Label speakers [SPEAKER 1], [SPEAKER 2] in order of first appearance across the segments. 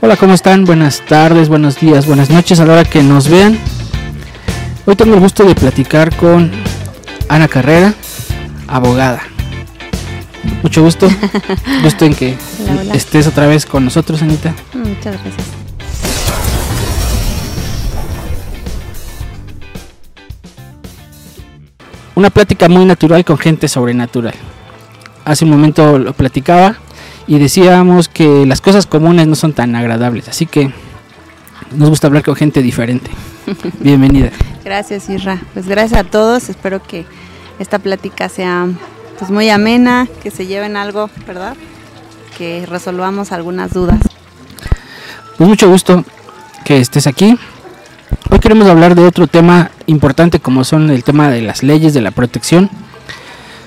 [SPEAKER 1] Hola, ¿cómo están? Buenas tardes, buenos días, buenas noches a la hora que nos vean. Hoy tengo el gusto de platicar con Ana Carrera, abogada. Mucho gusto. gusto en que
[SPEAKER 2] Hola, hola.
[SPEAKER 1] estés otra vez con nosotros, Anita.
[SPEAKER 2] Muchas gracias.
[SPEAKER 1] Una plática muy natural con gente sobrenatural. Hace un momento lo platicaba y decíamos que las cosas comunes no son tan agradables, así que nos gusta hablar con gente diferente. Bienvenida.
[SPEAKER 2] Gracias, Isra. Pues gracias a todos. Espero que esta plática sea pues muy amena, que se lleven algo, ¿verdad? Que resolvamos algunas dudas.
[SPEAKER 1] Pues mucho gusto que estés aquí. Hoy queremos hablar de otro tema importante como son el tema de las leyes de la protección.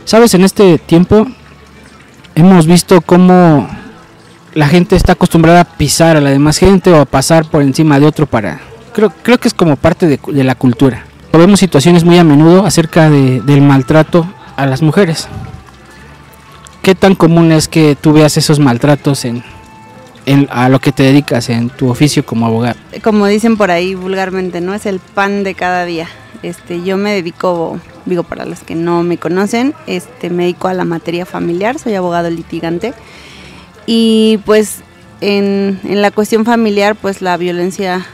[SPEAKER 1] Sabes, en este tiempo hemos visto cómo la gente está acostumbrada a pisar a la demás gente o a pasar por encima de otro para... Creo, creo que es como parte de, la cultura. Vemos situaciones muy a menudo acerca de- del maltrato a las mujeres. ¿Qué tan común es que tú veas esos maltratos a lo que te dedicas en tu oficio como abogado?
[SPEAKER 2] Como dicen por ahí vulgarmente, ¿no? Es el pan de cada día. Este, yo me dedico, digo para los que no me conocen, este, me dedico a la materia familiar, soy abogado litigante. Y pues en, en la cuestión familiar, pues la violencia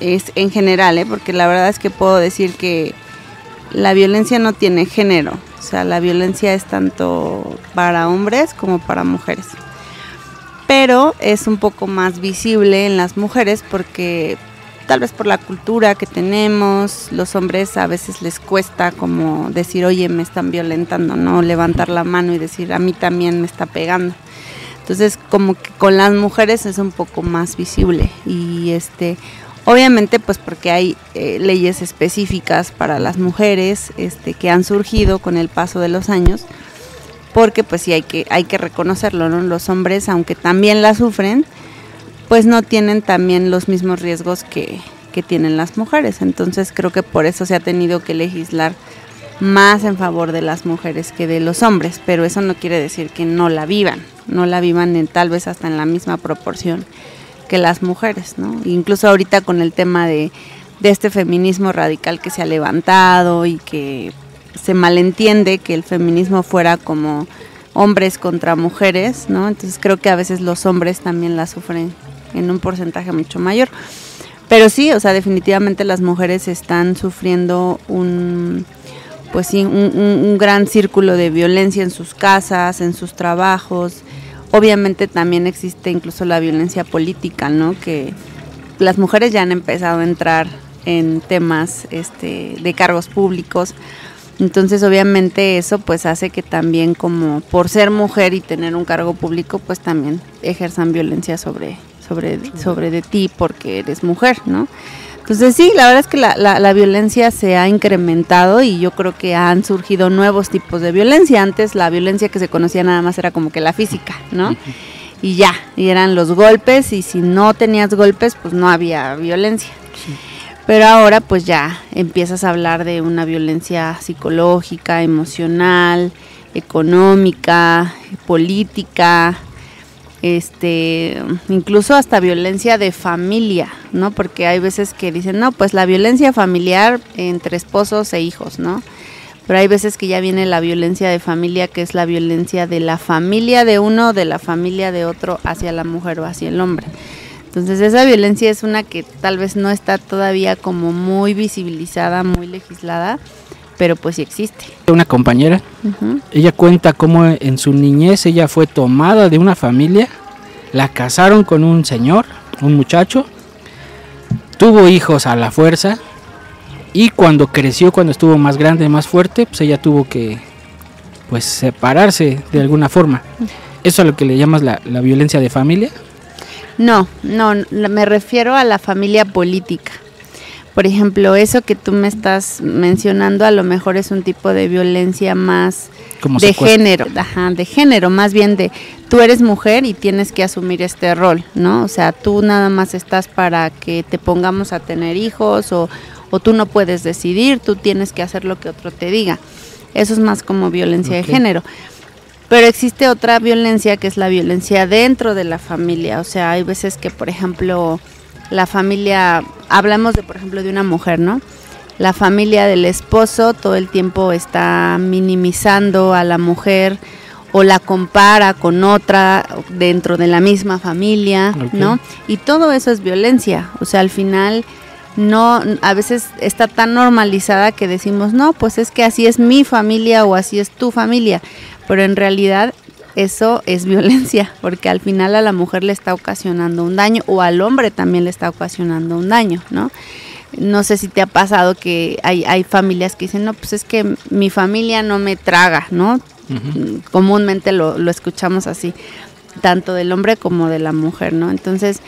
[SPEAKER 2] es en general, ¿eh? porque la verdad es que puedo decir que la violencia no tiene género, o sea, la violencia es tanto para hombres como para mujeres. Pero es un poco más visible en las mujeres porque tal vez por la cultura que tenemos, los hombres a veces les cuesta como decir, oye, me están violentando, ¿no? Levantar la mano y decir, a mí también me está pegando. Entonces, como que con las mujeres es un poco más visible y este obviamente pues porque hay eh, leyes específicas para las mujeres este que han surgido con el paso de los años porque pues sí hay que hay que reconocerlo, ¿no? Los hombres aunque también la sufren, pues no tienen también los mismos riesgos que, que tienen las mujeres. Entonces creo que por eso se ha tenido que legislar más en favor de las mujeres que de los hombres, pero eso no quiere decir que no la vivan, no la vivan en, tal vez hasta en la misma proporción que las mujeres, ¿no? Incluso ahorita con el tema de, de este feminismo radical que se ha levantado y que se malentiende que el feminismo fuera como hombres contra mujeres, ¿no? Entonces creo que a veces los hombres también la sufren en un porcentaje mucho mayor. Pero sí, o sea, definitivamente las mujeres están sufriendo un pues sí, un, gran círculo de violencia en sus casas, en sus trabajos. Obviamente también existe incluso la violencia política, ¿no? Que las mujeres ya han empezado a entrar en temas este, de cargos públicos. Entonces, obviamente eso pues hace que también como por ser mujer y tener un cargo público, pues también ejerzan violencia sobre sobre sobre de ti porque eres mujer, ¿no? Entonces sí, la verdad es que la, la, la violencia se ha incrementado y yo creo que han surgido nuevos tipos de violencia. Antes la violencia que se conocía nada más era como que la física, ¿no? Y ya, y eran los golpes y si no tenías golpes pues no había violencia. Pero ahora pues ya empiezas a hablar de una violencia psicológica, emocional, económica, política, este, incluso hasta violencia de familia, ¿no? Porque hay veces que dicen, no, pues la violencia familiar entre esposos e hijos, ¿no? Pero hay veces que ya viene la violencia de familia, que es la violencia de la familia de uno, de la familia de otro hacia la mujer o hacia el hombre. Entonces esa violencia es una que tal vez no está todavía como muy visibilizada, muy legislada, pero pues sí existe.
[SPEAKER 1] Una compañera,
[SPEAKER 2] Ujú.
[SPEAKER 1] ella cuenta cómo en su niñez ella fue tomada de una familia, la casaron con un señor, un muchacho, tuvo hijos a la fuerza y cuando creció, cuando estuvo más grande, más fuerte, pues ella tuvo que pues separarse de alguna forma. ¿Eso a lo que le llamas la, la violencia de familia?
[SPEAKER 2] No, no, me refiero a la familia política. Por ejemplo, eso que tú me estás mencionando a lo mejor es un tipo de violencia más
[SPEAKER 1] Como
[SPEAKER 2] de género, ajá, de género, más bien de tú eres mujer y tienes que asumir este rol, ¿no? O sea, tú nada más estás para que te pongamos a tener hijos o, o tú no puedes decidir, tú tienes que hacer lo que otro te diga. Eso es más como violencia de género. Pero existe otra violencia que es la violencia dentro de la familia. O sea, hay veces que, por ejemplo, la familia, hablamos de, por ejemplo, de una mujer, ¿no? La familia del esposo todo el tiempo está minimizando a la mujer o la compara con otra dentro de la misma familia, ¿no? Y todo eso es violencia. O sea, al final no a veces está tan normalizada que decimos, "No, pues es que así es mi familia o así es tu familia." Pero en realidad eso es violencia, porque al final a la mujer le está ocasionando un daño o al hombre también le está ocasionando un daño, ¿no? No sé si te ha pasado que hay, hay familias que dicen, no, pues es que mi familia no me traga, ¿no? Comúnmente lo, lo escuchamos así, tanto del hombre como de la mujer, ¿no? Entonces,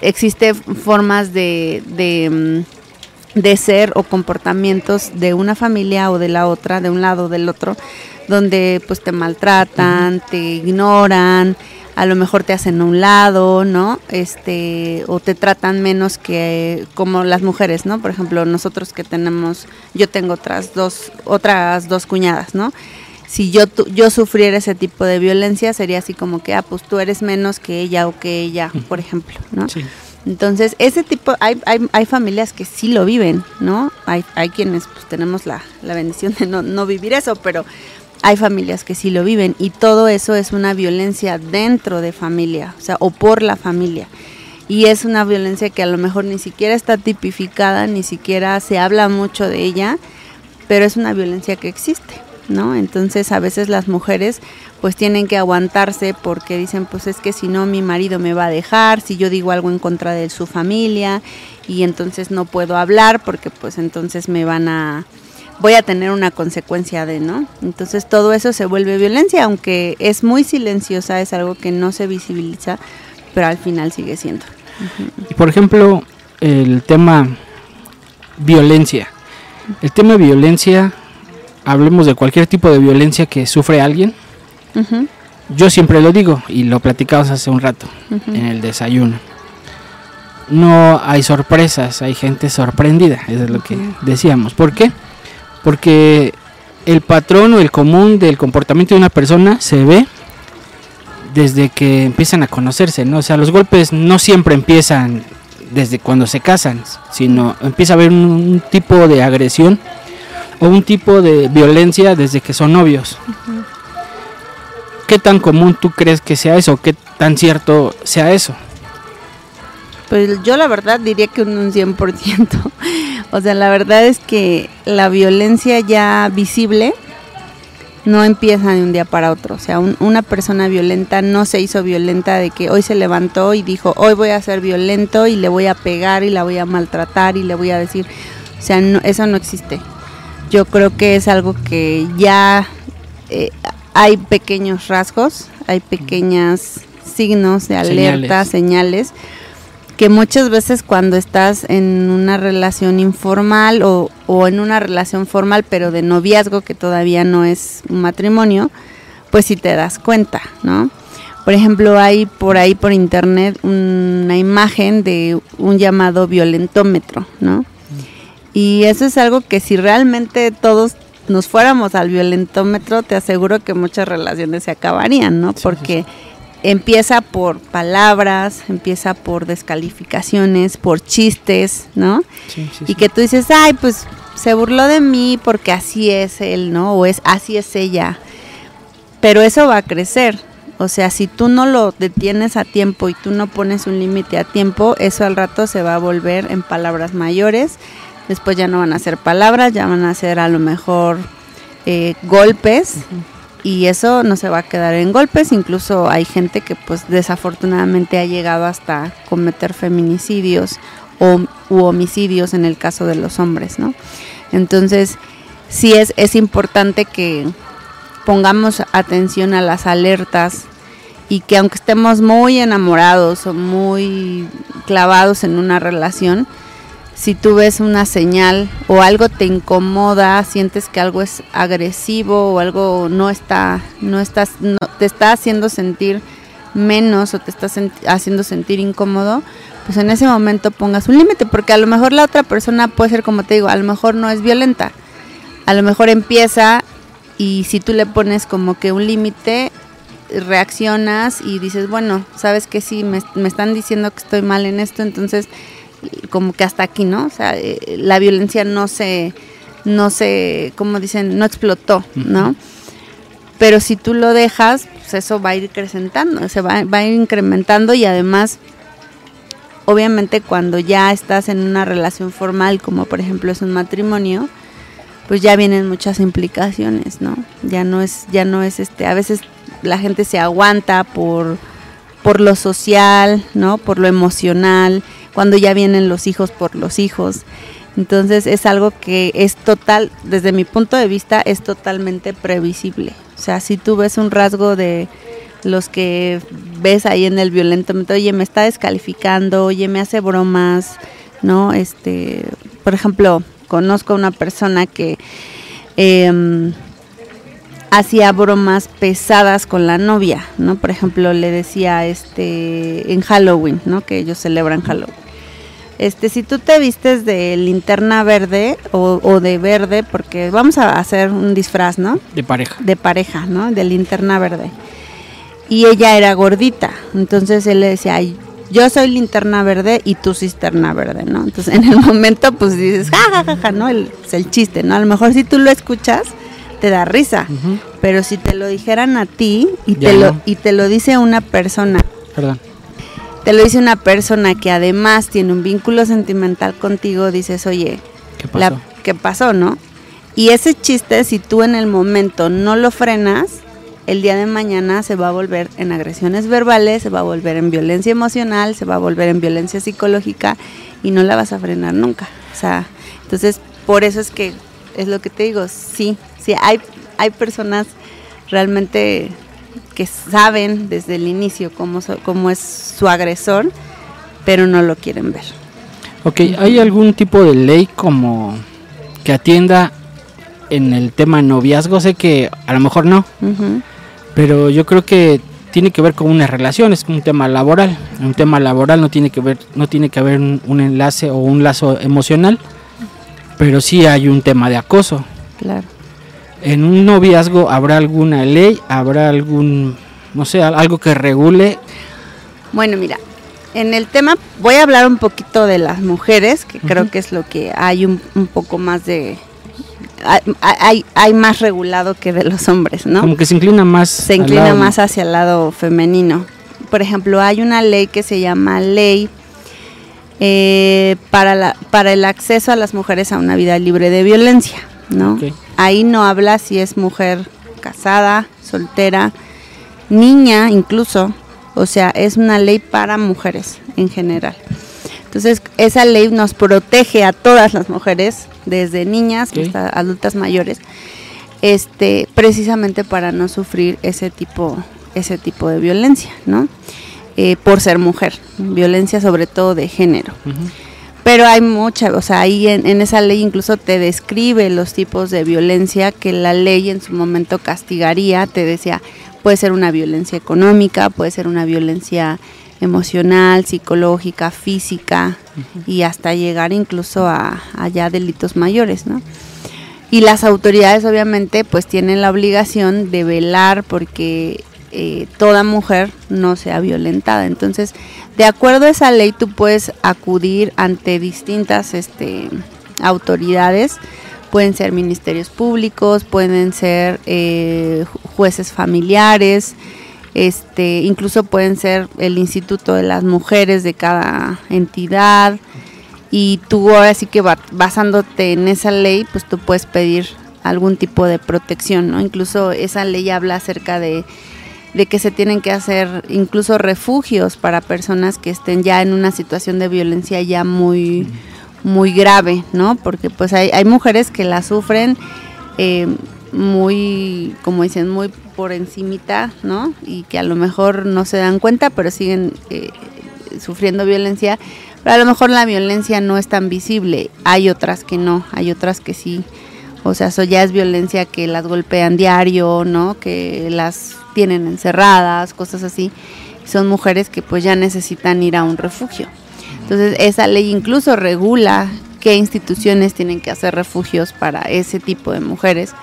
[SPEAKER 2] existe formas de, de, mm, de, ser o comportamientos de una familia o de la otra, de un lado o del otro, donde pues te maltratan, te ignoran, a lo mejor te hacen a un lado, ¿no? Este, o te tratan menos que como las mujeres, ¿no? Por ejemplo, nosotros que tenemos, yo tengo otras dos, otras dos cuñadas, ¿no? Si yo, yo sufriera ese tipo de violencia, sería así como que, ah, pues tú eres menos que ella o que ella, por ejemplo, ¿no? Sí. Entonces, ese tipo, hay, hay, hay, familias que sí lo viven, ¿no? Hay, hay quienes pues tenemos la, la bendición de no, no vivir eso, pero hay familias que sí lo viven y todo eso es una violencia dentro de familia, o sea, o por la familia. Y es una violencia que a lo mejor ni siquiera está tipificada, ni siquiera se habla mucho de ella, pero es una violencia que existe, ¿no? Entonces a veces las mujeres pues tienen que aguantarse porque dicen pues es que si no mi marido me va a dejar, si yo digo algo en contra de su familia y entonces no puedo hablar porque pues entonces me van a voy a tener una consecuencia de, ¿no? Entonces todo eso se vuelve violencia, aunque es muy silenciosa, es algo que no se visibiliza, pero al final sigue siendo.
[SPEAKER 1] Y por ejemplo, el tema violencia. El tema violencia, hablemos de cualquier tipo de violencia que sufre alguien. Yo siempre lo digo y lo platicamos hace un rato en el desayuno. No hay sorpresas, hay gente sorprendida, eso es lo que decíamos. ¿Por qué? porque el patrón o el común del comportamiento de una persona se ve desde que empiezan a conocerse, ¿no? O sea, los golpes no siempre empiezan desde cuando se casan, sino empieza a haber un, tipo de agresión o un tipo de violencia desde que son novios. ¿Qué tan común tú crees que sea eso? ¿Qué tan cierto sea eso?
[SPEAKER 2] Pues yo la verdad diría que un 100%. O sea, la verdad es que la violencia ya visible no empieza de un día para otro. O sea, una persona violenta no se hizo violenta de que hoy se levantó y dijo, hoy voy a ser violento y le voy a pegar y la voy a maltratar y le voy a decir, o sea, eso no existe. Yo creo que es algo que ya eh, hay pequeños rasgos, hay pequeños signos de alerta, señales que muchas veces cuando estás en una relación informal o, en una relación formal pero de noviazgo que todavía no es un matrimonio, pues sí te das cuenta, ¿no? Por ejemplo, hay por ahí por internet una imagen de un llamado violentómetro, ¿no? Y eso es algo que si realmente todos nos fuéramos al violentómetro, te aseguro que muchas relaciones se acabarían, ¿no? Porque empieza por palabras, empieza por descalificaciones, por chistes, ¿no? y que tú dices, ay, pues se burló de mí porque así es él, ¿no? O es así es ella. Pero eso va a crecer. O sea, si tú no lo detienes a tiempo y tú no pones un límite a tiempo, eso al rato se va a volver en palabras mayores. Después ya no van a ser palabras, ya van a ser a lo mejor eh, golpes y eso no se va a quedar en golpes, incluso hay gente que pues desafortunadamente ha llegado hasta cometer feminicidios o u homicidios en el caso de los hombres, ¿no? Entonces, sí es, es importante que pongamos atención a las alertas y que aunque estemos muy enamorados o muy clavados en una relación, si tú ves una señal o algo te incomoda, sientes que algo es agresivo o algo no está, no estás, no, te está haciendo sentir menos o te está haciendo sentir incómodo, pues en ese momento pongas un límite, porque a lo mejor la otra persona puede ser como te digo, a lo mejor no es violenta, a lo mejor empieza y si tú le pones como que un límite, reaccionas y dices, bueno, sabes que sí, me, me, están diciendo que estoy mal en esto, entonces como que hasta aquí, ¿no? O sea, eh, la violencia no se, no se, como dicen, no explotó, ¿no? Pero si tú lo dejas, pues eso va a ir acrecentando, se va, va a ir incrementando y además, obviamente cuando ya estás en una relación formal, como por ejemplo es un matrimonio, pues ya vienen muchas implicaciones, ¿no? Ya no es, ya no es este, a veces la gente se aguanta por, por lo social, ¿no? Por lo emocional, cuando ya vienen los hijos por los hijos. Entonces es algo que es total, desde mi punto de vista, es totalmente previsible. O sea, si tú ves un rasgo de los que ves ahí en el violento, oye, me está descalificando, oye, me hace bromas, ¿no? Este, por ejemplo, conozco a una persona que em, hacía bromas pesadas con la novia, ¿no? Por ejemplo, le decía este en Halloween, ¿no? Que ellos celebran Halloween este, si tú te vistes de linterna verde o, de verde, porque vamos a hacer un disfraz, ¿no?
[SPEAKER 1] De pareja.
[SPEAKER 2] De pareja, ¿no? De linterna verde. Y ella era gordita, entonces él le decía, yo soy linterna verde y tú cisterna verde, ¿no? Entonces en el momento pues dices, ja, ja, ja, ¿no? El, es el chiste, ¿no? A lo mejor si tú lo escuchas, te da risa, pero si te lo dijeran a ti y, te, lo, y te lo dice una persona.
[SPEAKER 1] Perdón
[SPEAKER 2] te lo dice una persona que además tiene un vínculo sentimental contigo, dices, oye,
[SPEAKER 1] ¿qué pasó?
[SPEAKER 2] ¿qué pasó, no? Y ese chiste, si tú en el momento no lo frenas, el día de mañana se va a volver en agresiones verbales, se va a volver en violencia emocional, se va a volver en violencia psicológica y no la vas a frenar nunca. O sea, entonces por eso es que es lo que te digo, sí, sí, hay, hay personas realmente que saben desde el inicio cómo, cómo es su agresor, pero no lo quieren ver.
[SPEAKER 1] Ok, ¿hay algún tipo de ley como que atienda en el tema noviazgo? Sé que a lo mejor no, pero yo creo que tiene que ver con una relación, es un tema laboral. Un tema laboral no tiene que ver, no tiene que haber un, enlace o un lazo emocional, pero sí hay un tema de acoso.
[SPEAKER 2] Claro
[SPEAKER 1] en un noviazgo habrá alguna ley, habrá algún, no sé, algo que regule.
[SPEAKER 2] Bueno, mira, en el tema voy a hablar un poquito de las mujeres, que creo que es lo que hay un, poco más de... Hay, hay, más regulado que de los hombres, ¿no?
[SPEAKER 1] Como que se inclina más.
[SPEAKER 2] Se inclina más hacia el lado femenino. Por ejemplo, hay una ley que se llama Ley eh, para, la, para el acceso a las mujeres a una vida libre de violencia, ¿no? Ahí no habla si es mujer casada, soltera, niña incluso. O sea, es una ley para mujeres en general. Entonces, esa ley nos protege a todas las mujeres, desde niñas hasta adultas mayores, este, precisamente para no sufrir ese tipo, ese tipo de violencia, ¿no? Eh, por ser mujer, violencia sobre todo de género. Pero hay mucha, o sea, ahí en, esa ley incluso te describe los tipos de violencia que la ley en su momento castigaría, te decía, puede ser una violencia económica, puede ser una violencia emocional, psicológica, física y hasta llegar incluso a, ya delitos mayores, ¿no? Y las autoridades obviamente pues tienen la obligación de velar porque eh, toda mujer no sea violentada. Entonces, de acuerdo a esa ley, tú puedes acudir ante distintas este, autoridades, pueden ser ministerios públicos, pueden ser eh, jueces familiares, este, incluso pueden ser el Instituto de las Mujeres de cada entidad. Y tú ahora sí que basándote en esa ley, pues tú puedes pedir algún tipo de protección, ¿no? Incluso esa ley habla acerca de de que se tienen que hacer incluso refugios para personas que estén ya en una situación de violencia ya muy muy grave, ¿no? Porque pues hay, hay mujeres que la sufren eh, muy, como dicen, muy por encimita, ¿no? Y que a lo mejor no se dan cuenta, pero siguen eh, sufriendo violencia. Pero a lo mejor la violencia no es tan visible. Hay otras que no, hay otras que sí. O sea, eso ya es violencia que las golpean diario, ¿no? Que las tienen encerradas, cosas así. Son mujeres que pues ya necesitan ir a un refugio. Entonces esa ley incluso regula qué instituciones tienen que hacer refugios para ese tipo de mujeres.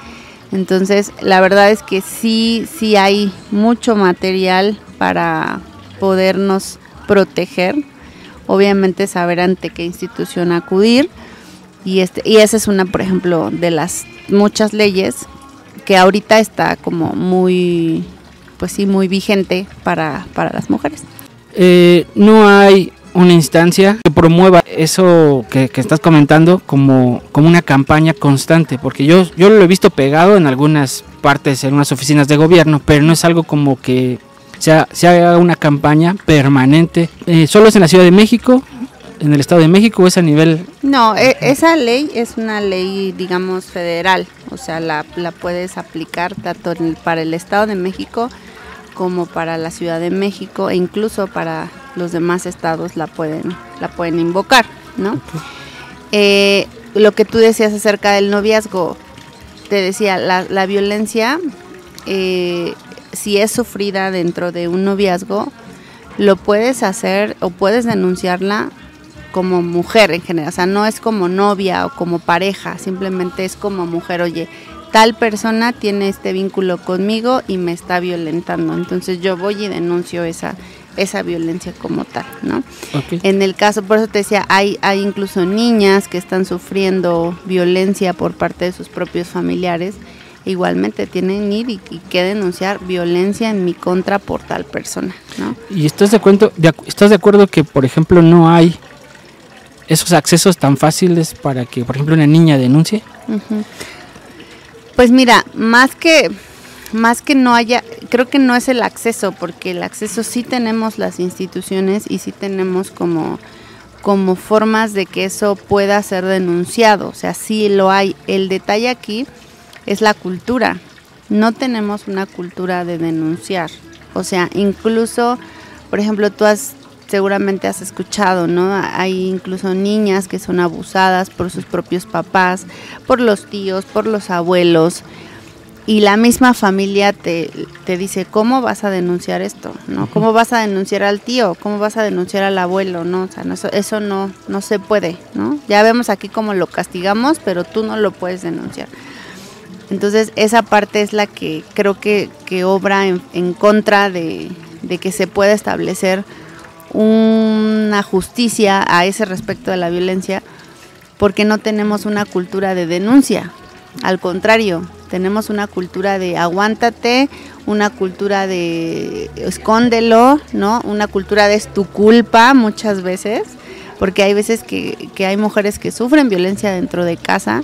[SPEAKER 2] Entonces, la verdad es que sí, sí hay mucho material para podernos proteger. Obviamente saber ante qué institución acudir. Y, este, y esa es una, por ejemplo, de las muchas leyes que ahorita está como muy, pues sí, muy vigente para, para las mujeres.
[SPEAKER 1] Eh, no hay una instancia que promueva eso que, estás comentando como, como una campaña constante, porque yo, yo lo he visto pegado en algunas partes, en unas oficinas de gobierno, pero no es algo como que sea, se haga una campaña permanente. Eh, ¿Solo es en la Ciudad de México? ¿En el Estado de México o es a nivel...?
[SPEAKER 2] No, e, esa ley es una ley, digamos, federal, o sea, la, la puedes aplicar tanto para el Estado de México como para la Ciudad de México e incluso para los demás estados la pueden, la pueden invocar, ¿no? Eh, lo que tú decías acerca del noviazgo, te decía, la, la violencia, eh, si es sufrida dentro de un noviazgo, lo puedes hacer o puedes denunciarla como mujer en general, o sea, no es como novia o como pareja, simplemente es como mujer, oye, tal persona tiene este vínculo conmigo y me está violentando. Entonces yo voy y denuncio esa, esa violencia como tal, ¿no? En el caso, por eso te decía, hay, hay incluso niñas que están sufriendo violencia por parte de sus propios familiares. Igualmente tienen ir y, que denunciar violencia en mi contra por tal persona, ¿no?
[SPEAKER 1] ¿Y estás de acuerdo, estás de acuerdo que, por ejemplo, no hay esos accesos tan fáciles para que, por ejemplo, una niña denuncie?
[SPEAKER 2] Pues mira, más que más que no haya, creo que no es el acceso, porque el acceso sí tenemos las instituciones y sí tenemos como, como formas de que eso pueda ser denunciado, o sea, sí lo hay. El detalle aquí es la cultura. No tenemos una cultura de denunciar. O sea, incluso, por ejemplo, tú has seguramente has escuchado, ¿no? Hay incluso niñas que son abusadas por sus propios papás, por los tíos, por los abuelos. Y la misma familia te, te dice, ¿cómo vas a denunciar esto? ¿No? ¿Cómo vas a denunciar al tío? ¿Cómo vas a denunciar al abuelo? ¿No? O sea, eso, eso no, no se puede, ¿no? Ya vemos aquí cómo lo castigamos, pero tú no lo puedes denunciar. Entonces, esa parte es la que creo que, que obra en, en contra de, de que se pueda establecer una justicia a ese respecto de la violencia porque no tenemos una cultura de denuncia. Al contrario, tenemos una cultura de aguántate, una cultura de escóndelo, ¿no? Una cultura de es tu culpa muchas veces, porque hay veces que, hay mujeres que sufren violencia dentro de casa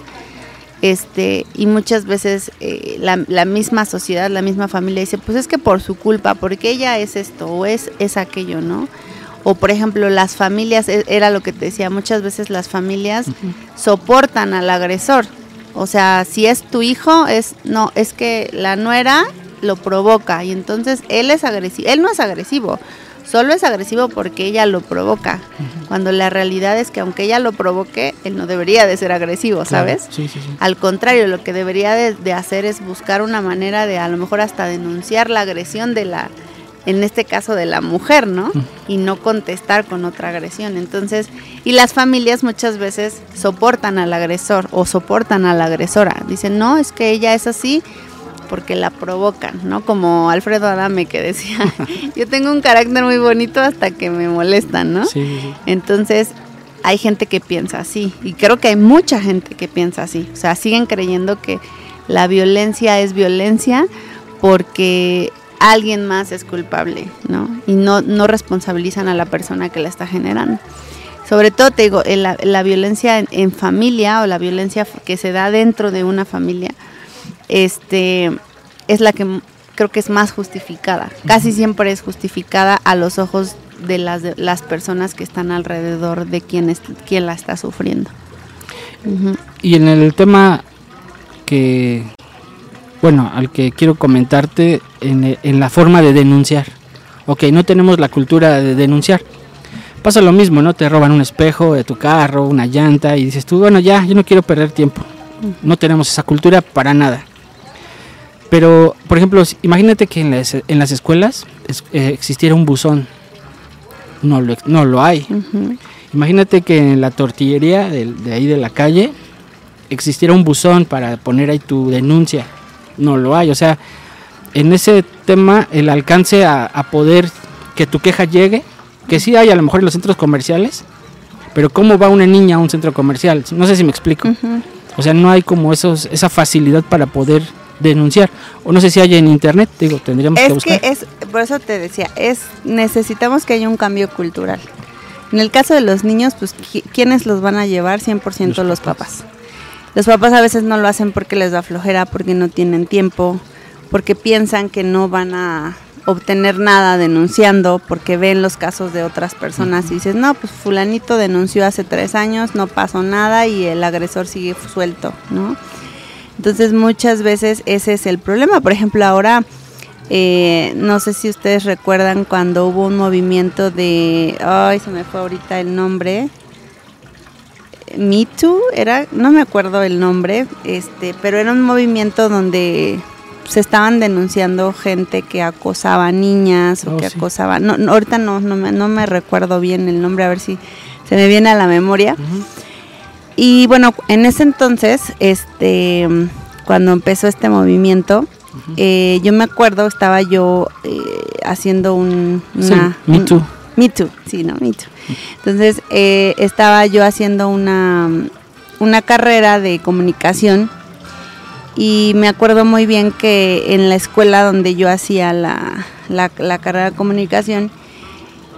[SPEAKER 2] este y muchas veces eh, la, la, misma sociedad, la misma familia dice, pues es que por su culpa, porque ella es esto o es, es aquello, ¿no? O por ejemplo las familias, e, era lo que te decía, muchas veces las familias soportan al agresor. O sea, si es tu hijo, es no, es que la nuera lo provoca y entonces él es agresivo, él no es agresivo, solo es agresivo porque ella lo provoca, cuando la realidad es que aunque ella lo provoque, él no debería de ser agresivo, ¿sabes? Al contrario, lo que debería de, hacer es buscar una manera de a lo mejor hasta denunciar la agresión de la en este caso de la mujer, ¿no? Y no contestar con otra agresión. Entonces, y las familias muchas veces soportan al agresor o soportan a la agresora. Dicen, no, es que ella es así porque la provocan, ¿no? Como Alfredo Adame que decía, yo tengo un carácter muy bonito hasta que me molestan, ¿no? Sí. Entonces, hay gente que piensa así y creo que hay mucha gente que piensa así. O sea, siguen creyendo que la violencia es violencia porque alguien más es culpable, ¿no? Y no, no responsabilizan a la persona que la está generando. Sobre todo, te digo, la, la violencia en, familia o la violencia que se da dentro de una familia, este, es la que creo que es más justificada. Casi siempre es justificada a los ojos de las, de las personas que están alrededor de quien, quien la está sufriendo.
[SPEAKER 1] Y en el tema que bueno, al que quiero comentarte en, la forma de denunciar. Ok, no tenemos la cultura de denunciar. Pasa lo mismo, ¿no? Te roban un espejo de tu carro, una llanta y dices tú, bueno, ya, yo no quiero perder tiempo. No tenemos esa cultura para nada. Pero, por ejemplo, imagínate que en las, en las escuelas eh, existiera un buzón. No lo, no lo hay. Imagínate que en la tortillería de, de ahí de la calle existiera un buzón para poner ahí tu denuncia no lo hay. O sea, en ese tema el alcance a, a poder que tu queja llegue, que sí hay a lo mejor en los centros comerciales, pero ¿cómo va una niña a un centro comercial? No sé si me explico. O sea, no hay como esos, esa facilidad para poder denunciar. O no sé si hay en internet, digo, tendríamos que
[SPEAKER 2] Es
[SPEAKER 1] buscar.
[SPEAKER 2] que es, por eso te decía, es necesitamos que haya un cambio cultural. En el caso de los niños, pues qui- ¿quiénes los van a llevar? 100%
[SPEAKER 1] Los
[SPEAKER 2] los,
[SPEAKER 1] papás.
[SPEAKER 2] papás. Los papás a veces no lo hacen porque les da flojera, porque no tienen tiempo, porque piensan que no van a obtener nada denunciando, porque ven los casos de otras personas y dices, no, pues fulanito denunció hace tres años, no pasó nada y el agresor sigue suelto, ¿no? Entonces muchas veces ese es el problema. Por ejemplo, ahora eh, no sé si ustedes recuerdan cuando hubo un movimiento de, ay, se me fue ahorita el nombre, Me Too, era, no me acuerdo el nombre, este, pero era un movimiento donde se estaban denunciando gente que acosaba a niñas o
[SPEAKER 1] Oh,
[SPEAKER 2] que
[SPEAKER 1] sí.
[SPEAKER 2] acosaba, no, no, ahorita no, no me, no me recuerdo bien el nombre, a ver si se me viene a la memoria. Y bueno, en ese entonces, este, cuando empezó este movimiento, eh, yo me acuerdo, estaba yo eh, haciendo un...
[SPEAKER 1] Sí,
[SPEAKER 2] una-
[SPEAKER 1] Me
[SPEAKER 2] un-
[SPEAKER 1] Too.
[SPEAKER 2] Me Too, sí, ¿no? Me Too. Entonces, eh, estaba yo haciendo una, una carrera de comunicación y me acuerdo muy bien que en la escuela donde yo hacía la, la, carrera de comunicación,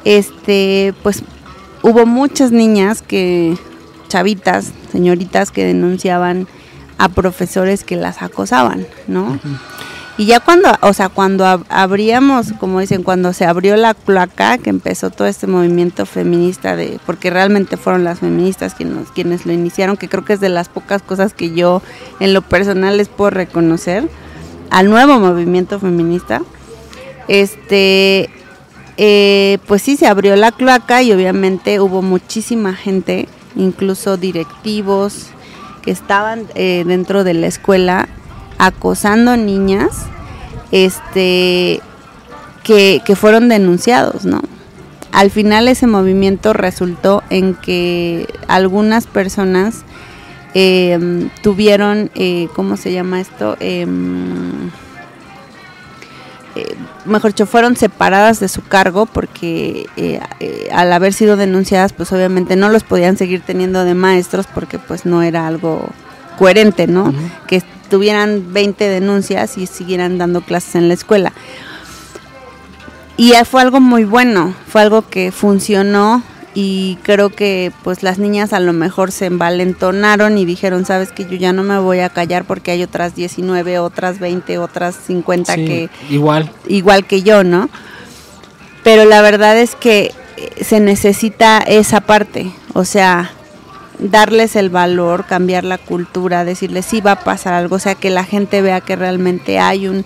[SPEAKER 2] este, pues hubo muchas niñas que, chavitas, señoritas que denunciaban a profesores que las acosaban, ¿no? Y ya cuando, o sea, cuando ab- abríamos, como dicen, cuando se abrió la cloaca, que empezó todo este movimiento feminista de, porque realmente fueron las feministas quienes, quienes lo iniciaron, que creo que es de las pocas cosas que yo en lo personal les puedo reconocer al nuevo movimiento feminista. Este, eh, pues sí se abrió la cloaca y obviamente hubo muchísima gente, incluso directivos que estaban eh, dentro de la escuela acosando niñas, este, que, que fueron denunciados, ¿no? Al final ese movimiento resultó en que algunas personas eh, tuvieron, eh, ¿cómo se llama esto? Em, eh, mejor dicho, fueron separadas de su cargo porque eh, eh, al haber sido denunciadas, pues obviamente no los podían seguir teniendo de maestros porque pues no era algo coherente, ¿no? Que tuvieran 20 denuncias y siguieran dando clases en la escuela. Y fue algo muy bueno, fue algo que funcionó y creo que pues las niñas a lo mejor se envalentonaron y dijeron, sabes que yo ya no me voy a callar porque hay otras 19, otras 20, otras 50
[SPEAKER 1] Sí,
[SPEAKER 2] que
[SPEAKER 1] igual.
[SPEAKER 2] igual que yo, ¿no? Pero la verdad es que eh, se necesita esa parte, o sea, darles el valor, cambiar la cultura, decirles sí va a pasar algo, o sea, que la gente vea que realmente hay un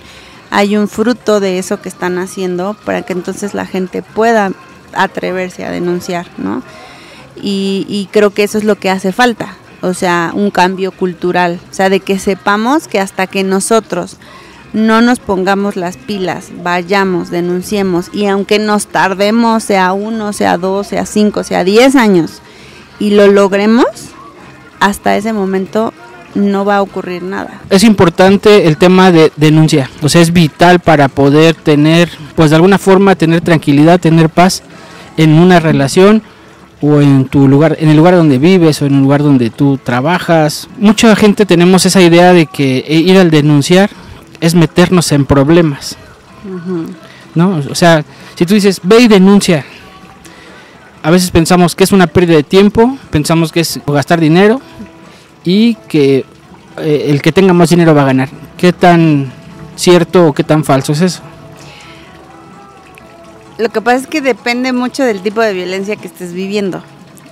[SPEAKER 2] hay un fruto de eso que están haciendo para que entonces la gente pueda atreverse a denunciar, ¿no? Y, y creo que eso es lo que hace falta, o sea, un cambio cultural, o sea, de que sepamos que hasta que nosotros no nos pongamos las pilas, vayamos, denunciemos y aunque nos tardemos, sea uno, sea dos, sea cinco, sea diez años y lo logremos, hasta ese momento no va a ocurrir nada.
[SPEAKER 1] Es importante el tema de denuncia, o sea, es vital para poder tener, pues de alguna forma, tener tranquilidad, tener paz en una relación o en tu lugar, en el lugar donde vives o en el lugar donde tú trabajas. Mucha gente tenemos esa idea de que eh, ir al denunciar es meternos en problemas, ¿no? O sea, si tú dices, ve y denuncia, a veces pensamos que es una pérdida de tiempo, pensamos que es gastar dinero y que eh, el que tenga más dinero va a ganar. ¿Qué tan cierto o qué tan falso es eso?
[SPEAKER 2] Lo que pasa es que depende mucho del tipo de violencia que estés viviendo.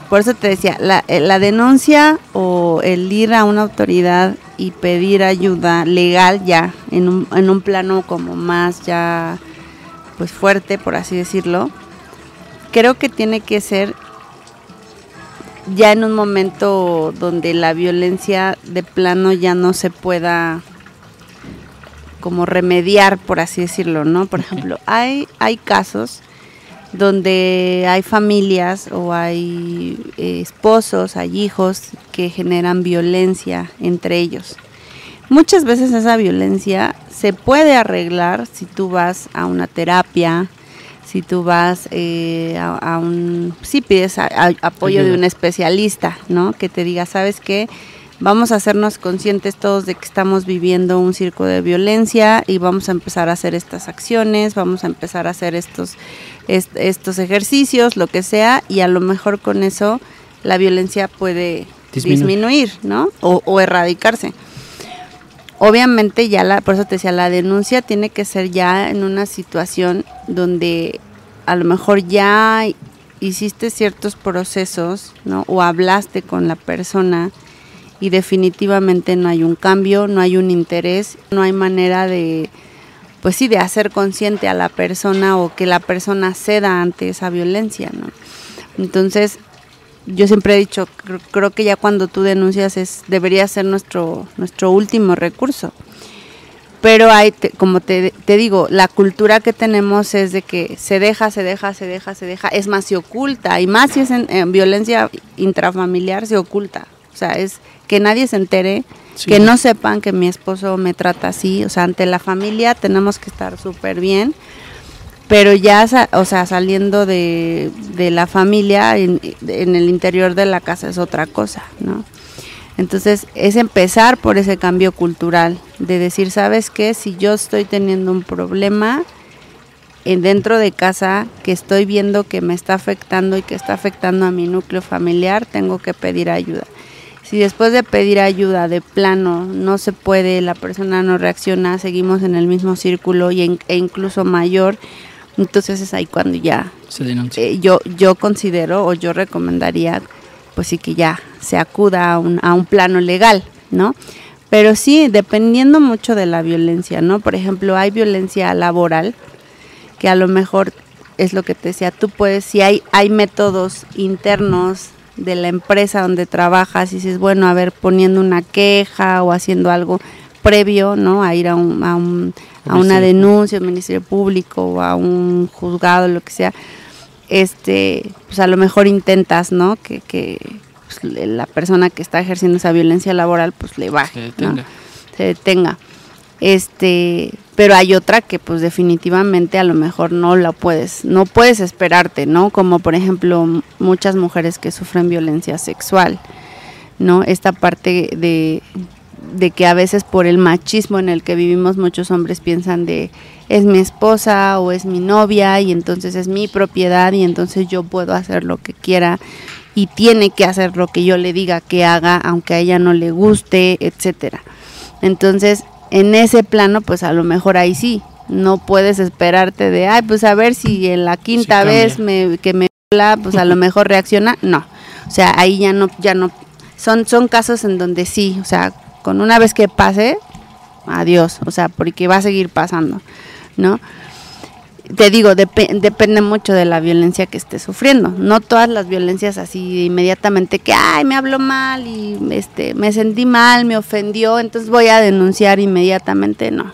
[SPEAKER 2] Por eso te decía, la, eh, la denuncia o el ir a una autoridad y pedir ayuda legal ya, en un, en un plano como más ya, pues fuerte, por así decirlo, creo que tiene que ser ya en un momento donde la violencia de plano ya no se pueda como remediar, por así decirlo, ¿no? Por ejemplo, hay, hay casos donde hay familias o hay eh, esposos, hay hijos que generan violencia entre ellos. muchas veces esa violencia se puede arreglar si tú vas a una terapia, si tú vas eh, a, un, si pides apoyo de un especialista, ¿no? Que te diga, ¿sabes qué? Vamos a hacernos conscientes todos de que estamos viviendo un circo de violencia y vamos a empezar a hacer estas acciones, vamos a empezar a hacer estos, estos ejercicios, lo que sea, y a lo mejor con eso la violencia puede disminuir, ¿no? O, o erradicarse. Obviamente ya la, por eso te decía, la denuncia tiene que ser ya en una situación donde a lo mejor ya hiciste ciertos procesos, ¿no? O hablaste con la persona y definitivamente no hay un cambio, no hay un interés, no hay manera de, pues sí, de hacer consciente a la persona o que la persona ceda ante esa violencia, ¿no? Entonces, yo siempre he dicho, creo, que ya cuando tú denuncias es debería ser nuestro nuestro último recurso. Pero hay, como te, te, digo, la cultura que tenemos es de que se deja, se deja, se deja, se deja, es más, se oculta, y más si es en, violencia intrafamiliar, se oculta. O sea, es que nadie se entere, que no sepan que mi esposo me trata así. O sea, ante la familia tenemos que estar súper bien pero ya, o sea, saliendo de, la familia, en, el interior de la casa es otra cosa, ¿no? Entonces, es empezar por ese cambio cultural, de decir, ¿sabes qué? Si yo estoy teniendo un problema en dentro de casa que estoy viendo que me está afectando y que está afectando a mi núcleo familiar, tengo que pedir ayuda. Si después de pedir ayuda de plano no se puede, la persona no reacciona, seguimos en el mismo círculo y e incluso mayor, entonces es ahí cuando ya
[SPEAKER 1] se denuncia.
[SPEAKER 2] Eh, yo, yo considero o yo recomendaría pues sí que ya se acuda a un, a un plano legal, ¿no? Pero sí, dependiendo mucho de la violencia, ¿no? Por ejemplo, hay violencia laboral, que a lo mejor es lo que te decía, tú puedes, si hay, hay métodos internos de la empresa donde trabajas y dices, bueno, a ver, poniendo una queja o haciendo algo previo, ¿no? A ir a un, a un a una denuncia al Ministerio Público o a un juzgado, lo que sea, este, pues a lo mejor intentas, ¿no? Que, que pues, la persona que está ejerciendo esa violencia laboral, pues le baje, se detenga. Se detenga. Este, pero hay otra que pues definitivamente a lo mejor no la puedes, no puedes esperarte, ¿no? Como por ejemplo muchas mujeres que sufren violencia sexual, ¿no? Esta parte de de que a veces por el machismo en el que vivimos muchos hombres piensan de es mi esposa o es mi novia y entonces es mi propiedad y entonces yo puedo hacer lo que quiera y tiene que hacer lo que yo le diga que haga aunque a ella no le guste, etcétera. Entonces, en ese plano pues a lo mejor ahí sí, no puedes esperarte de, ay, pues a ver si en la quinta vez me, que me habla, pues a lo mejor reacciona, no. O sea, ahí ya no ya no son son casos en donde sí, o sea, con una vez que pase, adiós, o sea, porque va a seguir pasando, ¿no? Te digo, depende mucho de la violencia que esté sufriendo. No todas las violencias así inmediatamente que, ay, me habló mal y este, me sentí mal, me ofendió, entonces voy a denunciar inmediatamente, no.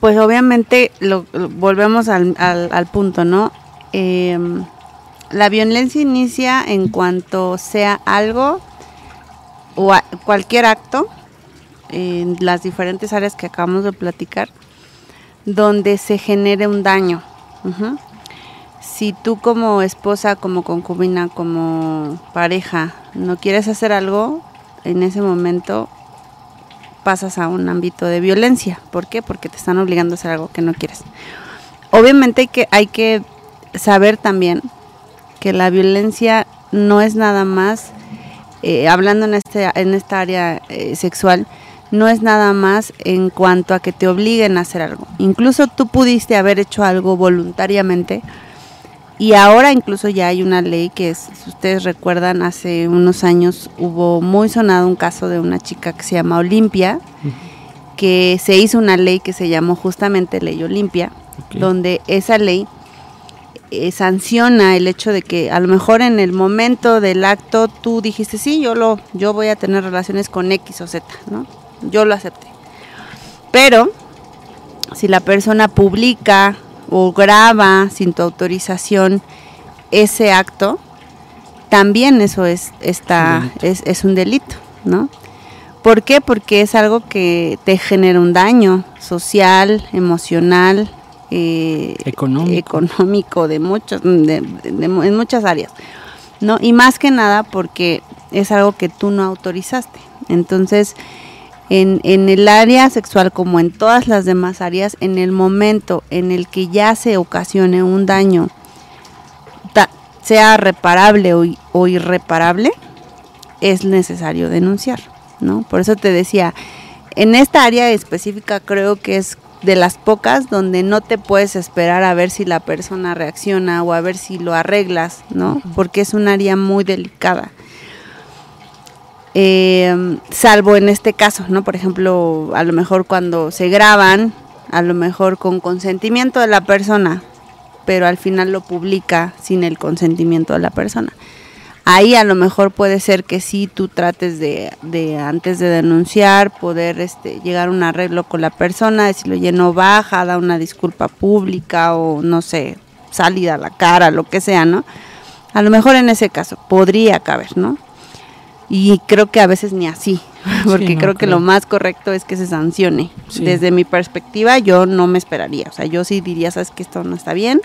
[SPEAKER 2] Pues obviamente lo, volvemos al, al, punto, ¿no? Em, la violencia inicia en cuanto sea algo o cualquier acto en las diferentes áreas que acabamos de platicar donde se genere un daño. Si tú como esposa, como concubina, como pareja no quieres hacer algo, en ese momento pasas a un ámbito de violencia. ¿Por qué? Porque te están obligando a hacer algo que no quieres. Obviamente hay que, hay que saber también que la violencia no es nada más eh, hablando en, este, en esta área eh, sexual, no es nada más en cuanto a que te obliguen a hacer algo. Incluso tú pudiste haber hecho algo voluntariamente y ahora incluso ya hay una ley que, si ustedes recuerdan, hace unos años hubo muy sonado un caso de una chica que se llama Olimpia, que se hizo una ley que se llamó justamente Ley Olimpia, donde esa ley eh, sanciona el hecho de que a lo mejor en el momento del acto tú dijiste, sí, yo, lo, yo voy a tener relaciones con X o Z, ¿no? Yo lo acepté. Pero si la persona publica o graba sin tu autorización ese acto, también eso es, está, es, es un delito, ¿no? ¿Por qué? Porque es algo que te genera un daño social, emocional,
[SPEAKER 1] eh, económico.
[SPEAKER 2] económico de muchos, en muchas áreas, ¿no? Y más que nada porque es algo que tú no autorizaste. Entonces, en, en, el área sexual como en todas las demás áreas, en el momento en el que ya se ocasione un daño, sea reparable o, o, irreparable, es necesario denunciar, ¿no? Por eso te decía, en esta área específica creo que es de las pocas donde no te puedes esperar a ver si la persona reacciona o a ver si lo arreglas, ¿no? Porque es un área muy delicada. Eh, salvo en este caso, ¿no? Por ejemplo, a lo mejor cuando se graban, a lo mejor con consentimiento de la persona, pero al final lo publica sin el consentimiento de la persona. Ahí a lo mejor puede ser que sí tú trates de, de antes de denunciar, poder este, llegar a un arreglo con la persona, decirlo, oye, no baja, da una disculpa pública o no sé, salida a la cara, lo que sea, ¿no? A lo mejor en ese caso podría caber, ¿no? Y creo que a veces ni así, porque creo que lo más correcto es que se sancione. Desde mi perspectiva yo no me esperaría, o sea, yo sí diría, sabes que esto no está bien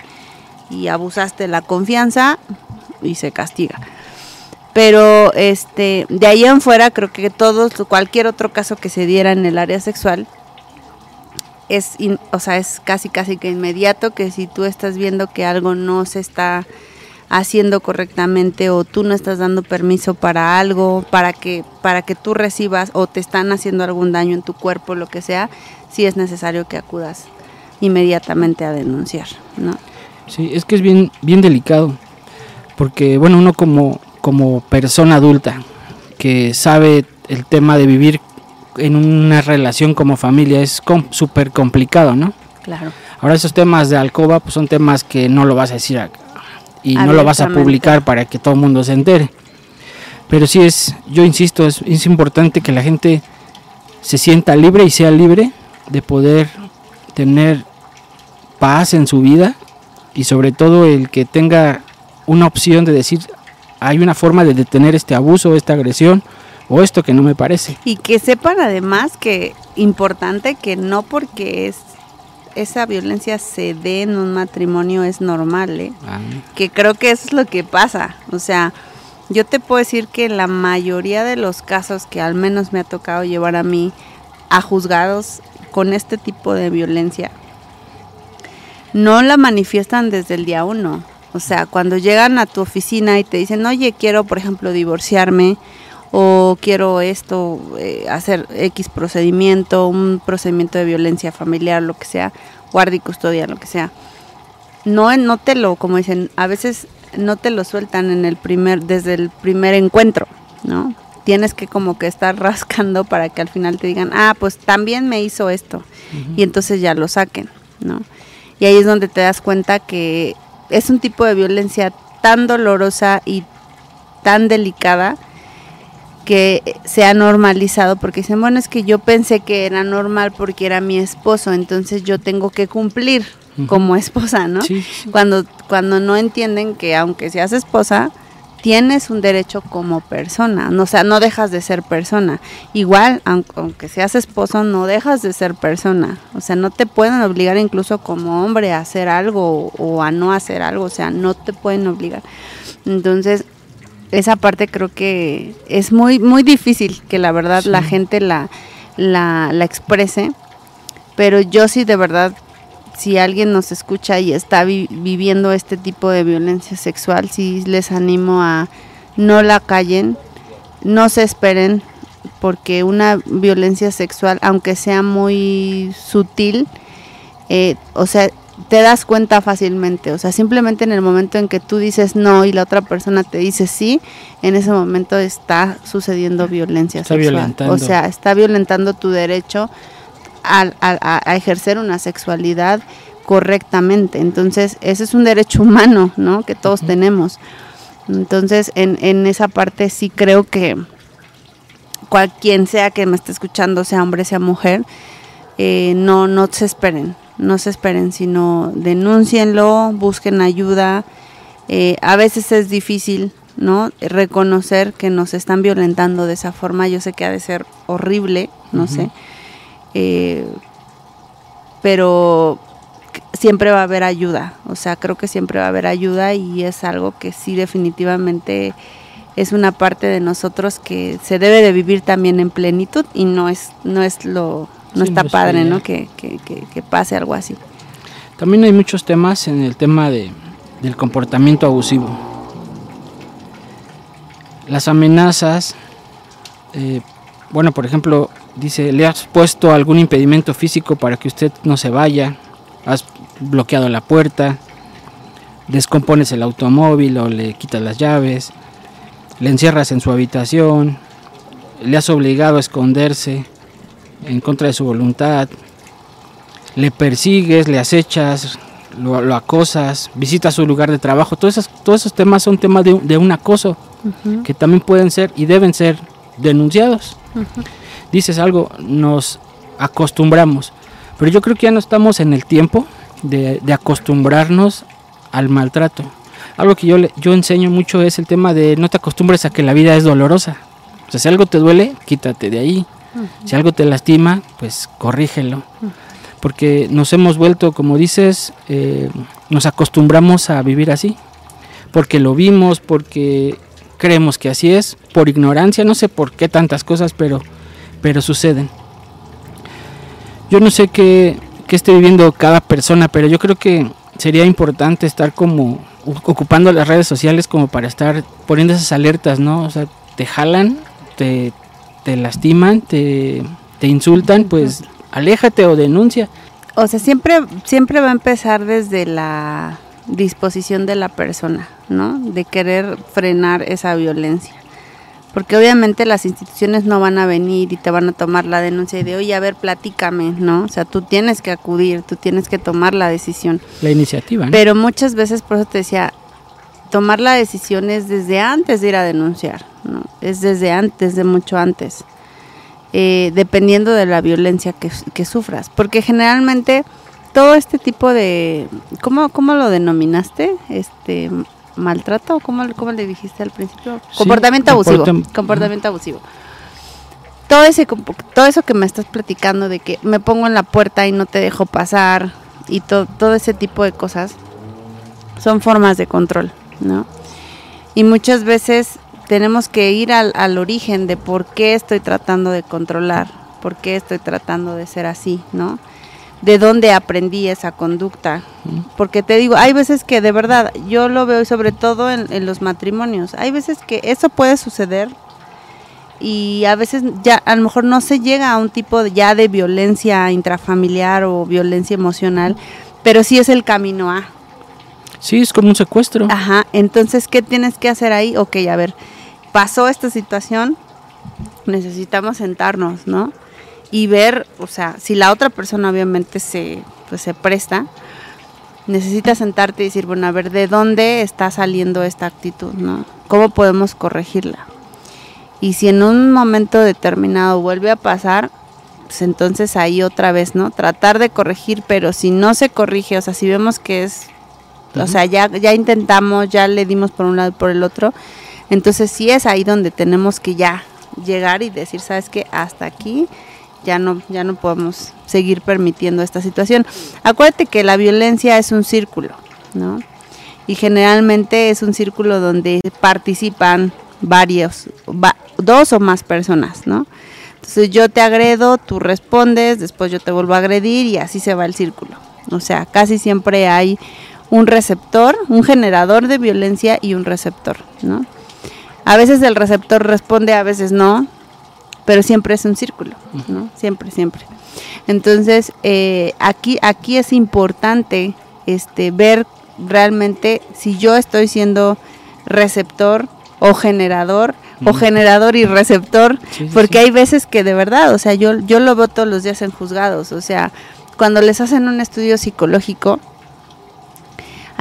[SPEAKER 2] y abusaste la confianza y se castiga. Pero este de ahí en fuera creo que todos cualquier otro caso que se diera en el área sexual es o sea, es casi casi que inmediato que si tú estás viendo que algo no se está haciendo correctamente o tú no estás dando permiso para algo, para que, para que tú recibas o te están haciendo algún daño en tu cuerpo, lo que sea, sí es necesario que acudas inmediatamente a denunciar, ¿no?
[SPEAKER 1] Sí, es que es bien, bien delicado, porque bueno, uno como, como persona adulta que sabe el tema de vivir en una relación como familia es súper complicado, ¿no?
[SPEAKER 2] Claro.
[SPEAKER 1] Ahora esos temas de alcoba pues son temas que no lo vas a decir a, y no lo vas a publicar para que todo el mundo se entere. Pero sí es, yo insisto, es, es importante que la gente se sienta libre y sea libre de poder tener paz en su vida y sobre todo el que tenga una opción de decir hay una forma de detener este abuso, esta agresión o esto que no me parece.
[SPEAKER 2] Y que sepan además que importante que no porque es esa violencia se dé en un matrimonio es normal, ¿eh? Ah. Que creo que eso es lo que pasa. O sea, yo te puedo decir que la mayoría de los casos que al menos me ha tocado llevar a mí a juzgados con este tipo de violencia, no la manifiestan desde el día uno. O sea, cuando llegan a tu oficina y te dicen, oye, quiero, por ejemplo, divorciarme, o quiero esto, eh, hacer X procedimiento, un procedimiento de violencia familiar, lo que sea, guardia y custodia, lo que sea. No, no te lo, como dicen, a veces no te lo sueltan en el primer, desde el primer encuentro, ¿no? Tienes que como que estar rascando para que al final te digan, ah, pues también me hizo esto. Y entonces ya lo saquen, ¿no? Y ahí es donde te das cuenta que es un tipo de violencia tan dolorosa y tan delicada que se ha normalizado porque dicen, bueno, es que yo pensé que era normal porque era mi esposo, entonces yo tengo que cumplir como esposa, ¿no? Cuando, cuando no entienden que aunque seas esposa, tienes un derecho como persona, o sea, no dejas de ser persona. Igual, aunque seas esposo, no dejas de ser persona. O sea, no te pueden obligar incluso como hombre a hacer algo o a no hacer algo, o sea, no te pueden obligar. Entonces, esa parte creo que es muy muy difícil que la verdad la gente la, la, exprese, pero yo sí de verdad, si alguien nos escucha y está viviendo este tipo de violencia sexual, sí les animo a no la callen, no se esperen, porque una violencia sexual, aunque sea muy sutil, eh, o sea, te das cuenta fácilmente, o sea, simplemente en el momento en que tú dices no y la otra persona te dice sí, en ese momento está sucediendo violencia está sexual. O sea, está violentando tu derecho a, ejercer una sexualidad correctamente. Entonces, ese es un derecho humano, ¿no? Que todos tenemos. Entonces, en, en esa parte sí creo que cualquiera sea que me esté escuchando, sea hombre, sea mujer, eh, no, no se esperen no se esperen, sino denúncienlo, busquen ayuda. Eh, a veces es difícil, ¿no? Reconocer que nos están violentando de esa forma, yo sé que ha de ser horrible, no sé, eh, pero siempre va a haber ayuda, o sea, creo que siempre va a haber ayuda y es algo que sí definitivamente es una parte de nosotros que se debe de vivir también en plenitud y no es, no es lo, no está padre, ¿no? Que, que, que, pase algo así.
[SPEAKER 1] También hay muchos temas en el tema de, del comportamiento abusivo. Las amenazas, eh, bueno, por ejemplo, dice, le has puesto algún impedimento físico para que usted no se vaya, has bloqueado la puerta, descompones el automóvil o le quitas las llaves, le encierras en su habitación, le has obligado a esconderse en contra de su voluntad, le persigues, le acechas, lo, acosas, visitas su lugar de trabajo. Todos esos, todos esos temas son temas de, un acoso que también pueden ser y deben ser denunciados. Dices algo, nos acostumbramos, pero yo creo que ya no estamos en el tiempo de, de acostumbrarnos al maltrato algo que yo, yo enseño mucho es el tema de no te acostumbres a que la vida es dolorosa. O sea, si algo te duele, quítate de ahí. Si algo te lastima, pues corrígelo. Porque nos hemos vuelto, como dices, eh, nos acostumbramos a vivir así. Porque lo vimos, porque creemos que así es, por ignorancia, no sé por qué tantas cosas, pero, pero suceden. Yo no sé qué, qué esté viviendo cada persona, pero yo creo que sería importante estar como ocupando las redes sociales como para estar poniendo esas alertas, ¿no? O sea, te jalan, te, te lastiman, te, te insultan, pues aléjate o denuncia.
[SPEAKER 2] O sea, siempre, siempre va a empezar desde la disposición de la persona, ¿no? De querer frenar esa violencia porque obviamente las instituciones no van a venir y te van a tomar la denuncia y de, oye, a ver, platícame, ¿no? O sea, tú tienes que acudir, tú tienes que tomar la decisión.
[SPEAKER 1] La iniciativa. ¿no?
[SPEAKER 2] Pero muchas veces, por eso te decía, tomar la decisión es desde antes de ir a denunciar, ¿no? Es desde antes, de mucho antes, eh, dependiendo de la violencia que, que, sufras. Porque generalmente todo este tipo de, ¿cómo, cómo lo denominaste? Este maltrato, ¿cómo, cómo le dijiste al principio? comportamiento abusivo. comportamiento abusivo. Todo, ese, todo eso que me estás platicando de que me pongo en la puerta y no te dejo pasar y todo ese tipo de cosas son formas de control, ¿no? Y muchas veces tenemos que ir al, al origen de por qué estoy tratando de controlar, por qué estoy tratando de ser así, ¿no? de dónde aprendí esa conducta. Porque te digo, hay veces que de verdad, yo lo veo sobre todo en, los matrimonios, hay veces que eso puede suceder y a veces ya a lo mejor no se llega a un tipo ya de violencia intrafamiliar o violencia emocional, pero sí es el camino a.
[SPEAKER 1] Sí, es como un secuestro.
[SPEAKER 2] Ajá, entonces, ¿qué tienes que hacer ahí? Ok, a ver, pasó esta situación, necesitamos sentarnos, ¿no? y ver, o sea, si la otra persona obviamente se, pues, se presta, necesitas sentarte y decir, bueno, a ver, ¿de dónde está saliendo esta actitud? ¿no? ¿Cómo podemos corregirla? Y si en un momento determinado vuelve a pasar, pues entonces ahí otra vez, ¿no? Tratar de corregir, pero si no se corrige, o sea, si vemos que es, o sea, ya, ya intentamos, ya le dimos por un lado y por el otro, entonces sí es ahí donde tenemos que ya llegar y decir, ¿sabes qué? Hasta aquí ya no, ya no podemos seguir permitiendo esta situación. Acuérdate que la violencia es un círculo, ¿no? Y generalmente es un círculo donde participan varios, dos o más personas, ¿no? Entonces yo te agredo, tú respondes, después yo te vuelvo a agredir y así se va el círculo. O sea, casi siempre hay un receptor, un generador de violencia y un receptor, ¿no? A veces el receptor responde, a veces no, pero siempre es un círculo, ¿no? Siempre, siempre. Entonces, eh, aquí, aquí es importante este, ver realmente si yo estoy siendo receptor o generador, o generador y receptor, porque hay veces que de verdad, o sea, yo, yo lo veo todos los días en juzgados, o sea, cuando les hacen un estudio psicológico,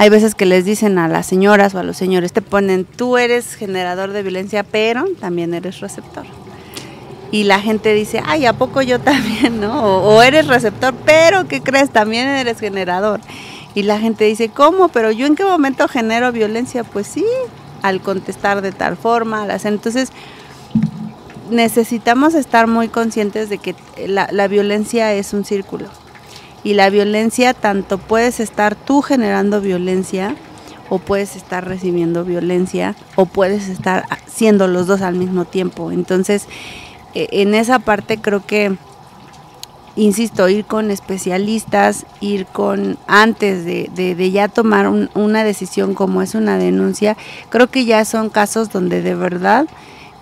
[SPEAKER 2] hay veces que les dicen a las señoras o a los señores, te ponen, tú eres generador de violencia, pero también eres receptor y la gente dice, ay, ¿a poco yo también, no? O, eres receptor, pero ¿qué crees? También eres generador. Y la gente dice, ¿cómo? Pero yo en qué momento genero violencia? Pues sí, al contestar de tal forma, hacer. Entonces, necesitamos estar muy conscientes de que la, la violencia es un círculo. Y la violencia, tanto puedes estar tú generando violencia, o puedes estar recibiendo violencia, o puedes estar siendo los dos al mismo tiempo. Entonces, e, en esa parte creo que insisto, ir con especialistas, ir con, antes de, ya tomar una decisión como es una denuncia, creo que ya son casos donde de verdad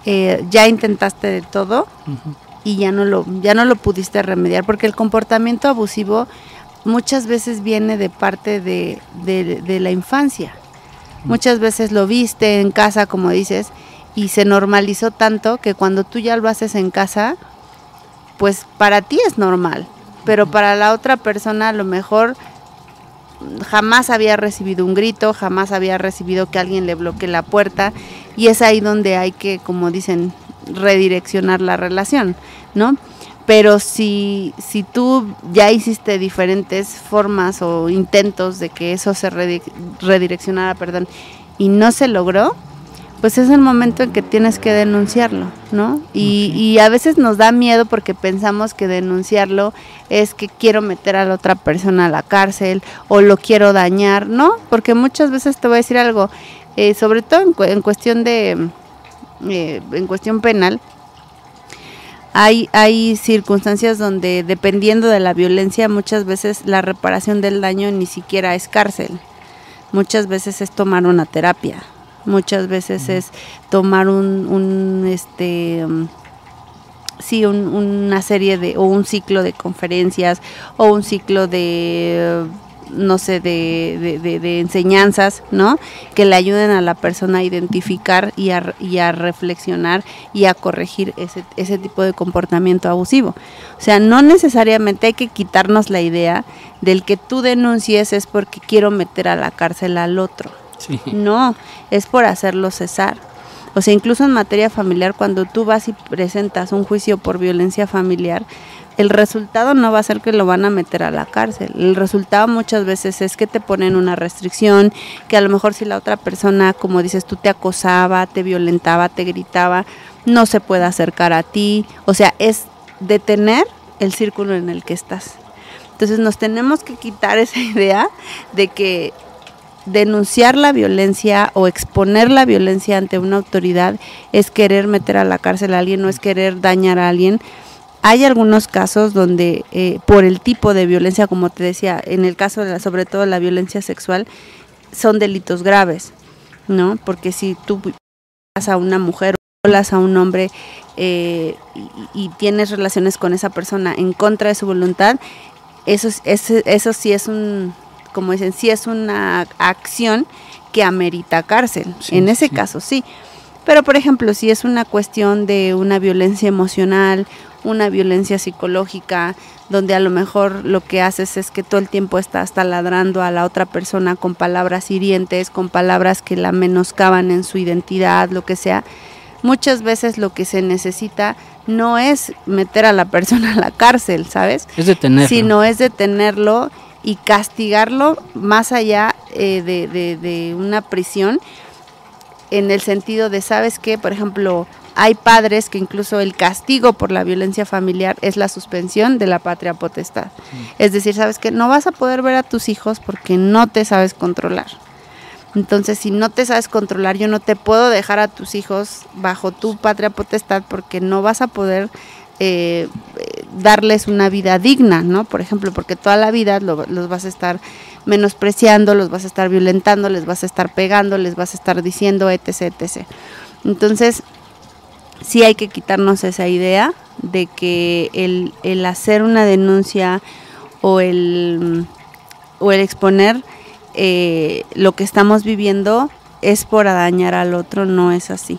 [SPEAKER 2] eh, ya intentaste de todo y ya no, lo, ya no lo pudiste remediar, porque el comportamiento abusivo muchas veces viene de parte de, de la infancia. Muchas veces lo viste en casa, como dices, y se normalizó tanto que cuando tú ya lo haces en casa, pues para ti es normal, pero para la otra persona a lo mejor jamás había recibido un grito, jamás había recibido que alguien le bloquee la puerta y es ahí donde hay que, como dicen, redireccionar la relación, ¿no? Pero si, si tú ya hiciste diferentes formas o intentos de que eso se redireccionara, perdón, y no se logró, pues es el momento en que tienes que denunciarlo, ¿no? Y, y, a veces nos da miedo porque pensamos que denunciarlo es que quiero meter a la otra persona a la cárcel o lo quiero dañar, ¿no? Porque muchas veces te voy a decir algo, eh, sobre todo en, cuestión de, eh, en cuestión penal, hay, hay circunstancias donde dependiendo de la violencia muchas veces la reparación del daño ni siquiera es cárcel, muchas veces es tomar una terapia. Muchas veces es tomar un, un este um, sí una serie de o un ciclo de conferencias o un ciclo de no sé, de, de, enseñanzas, ¿no? Que le ayuden a la persona a identificar y a, y a reflexionar y a corregir ese, ese tipo de comportamiento abusivo. O sea, no necesariamente hay que quitarnos la idea del que tú denuncies es porque quiero meter a la cárcel al otro. No, es por hacerlo cesar. O sea, incluso en materia familiar, cuando tú vas y presentas un juicio por violencia familiar, el resultado no va a ser que lo van a meter a la cárcel. El resultado muchas veces es que te ponen una restricción, que a lo mejor si la otra persona, como dices tú, te acosaba, te violentaba, te gritaba, no se puede acercar a ti. O sea, es detener el círculo en el que estás. Entonces nos tenemos que quitar esa idea de que denunciar la violencia o exponer la violencia ante una autoridad es querer meter a la cárcel a alguien, no es querer dañar a alguien. Hay algunos casos donde eh, por el tipo de violencia, como te decía, en el caso de la, sobre todo la violencia sexual, son delitos graves, ¿no? Porque si tú a una mujer o a un hombre eh, y, tienes relaciones con esa persona en contra de su voluntad, eso, eso, eso sí es un como dicen, sí es una acción que amerita cárcel. en ese caso sí. Pero por ejemplo, si es una cuestión de una violencia emocional, una violencia psicológica, donde a lo mejor lo que haces es que todo el tiempo estás taladrando a la otra persona con palabras hirientes, con palabras que la menoscaban en su identidad, lo que sea. Muchas veces lo que se necesita no es meter a la persona a la cárcel, ¿sabes?
[SPEAKER 1] Es detenerlo.
[SPEAKER 2] Sino es detenerlo y castigarlo más allá eh, de, una prisión en el sentido de, ¿sabes qué? Por ejemplo, hay padres que incluso el castigo por la violencia familiar es la suspensión de la patria potestad. Es decir, ¿sabes qué? No vas a poder ver a tus hijos porque no te sabes controlar. Entonces, si no te sabes controlar, yo no te puedo dejar a tus hijos bajo tu patria potestad porque no vas a poder eh, darles una vida digna, ¿no? Por ejemplo, porque toda la vida los vas a estar menospreciando, los vas a estar violentando, les vas a estar pegando, les vas a estar diciendo, etc., etc. Entonces, sí hay que quitarnos esa idea de que el, hacer una denuncia o el, o el exponer eh, lo que estamos viviendo es por dañar al otro, no es así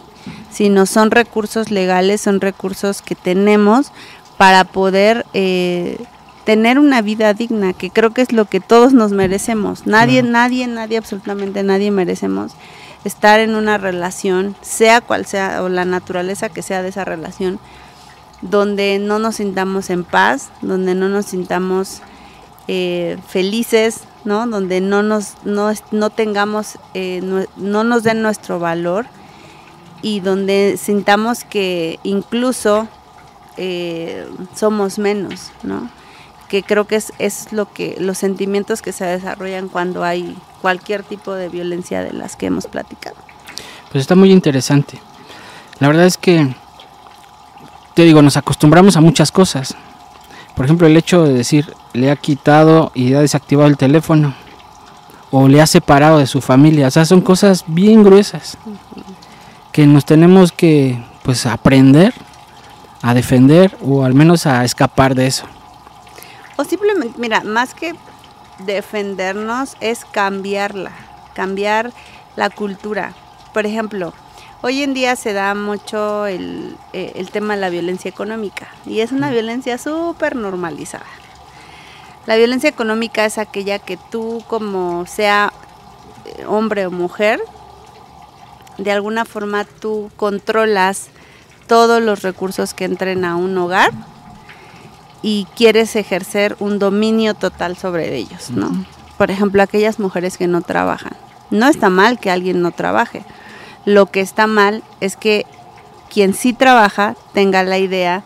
[SPEAKER 2] sino son recursos legales, son recursos que tenemos para poder eh, tener una vida digna, que creo que es lo que todos nos merecemos. Nadie, nadie, nadie, absolutamente nadie merecemos estar en una relación, sea cual sea, o la naturaleza que sea de esa relación, donde no nos sintamos en paz, donde no nos sintamos eh, felices, ¿no? Donde no nos, no, no tengamos, eh, no, nos den nuestro valor y donde sintamos que incluso eh, somos menos, ¿no? Que creo que es, es lo que, los sentimientos que se desarrollan cuando hay cualquier tipo de violencia de las que hemos platicado.
[SPEAKER 1] Pues está muy interesante. La verdad es que, te digo, nos acostumbramos a muchas cosas. Por ejemplo, el hecho de decir, le ha quitado y ha desactivado el teléfono. O le ha separado de su familia. O sea, son cosas bien gruesas. Que nos tenemos que, pues, aprender a defender o al menos a escapar de eso.
[SPEAKER 2] O simplemente, mira, más que defendernos es cambiarla, cambiar la cultura. Por ejemplo, hoy en día se da mucho el, eh, el tema de la violencia económica y es una violencia súper normalizada. La violencia económica es aquella que tú como sea eh, hombre o mujer, de alguna forma tú controlas todos los recursos que entren a un hogar y quieres ejercer un dominio total sobre ellos, ¿no? Por ejemplo, aquellas mujeres que no trabajan. No está mal que alguien no trabaje. Lo que está mal es que quien sí trabaja tenga la idea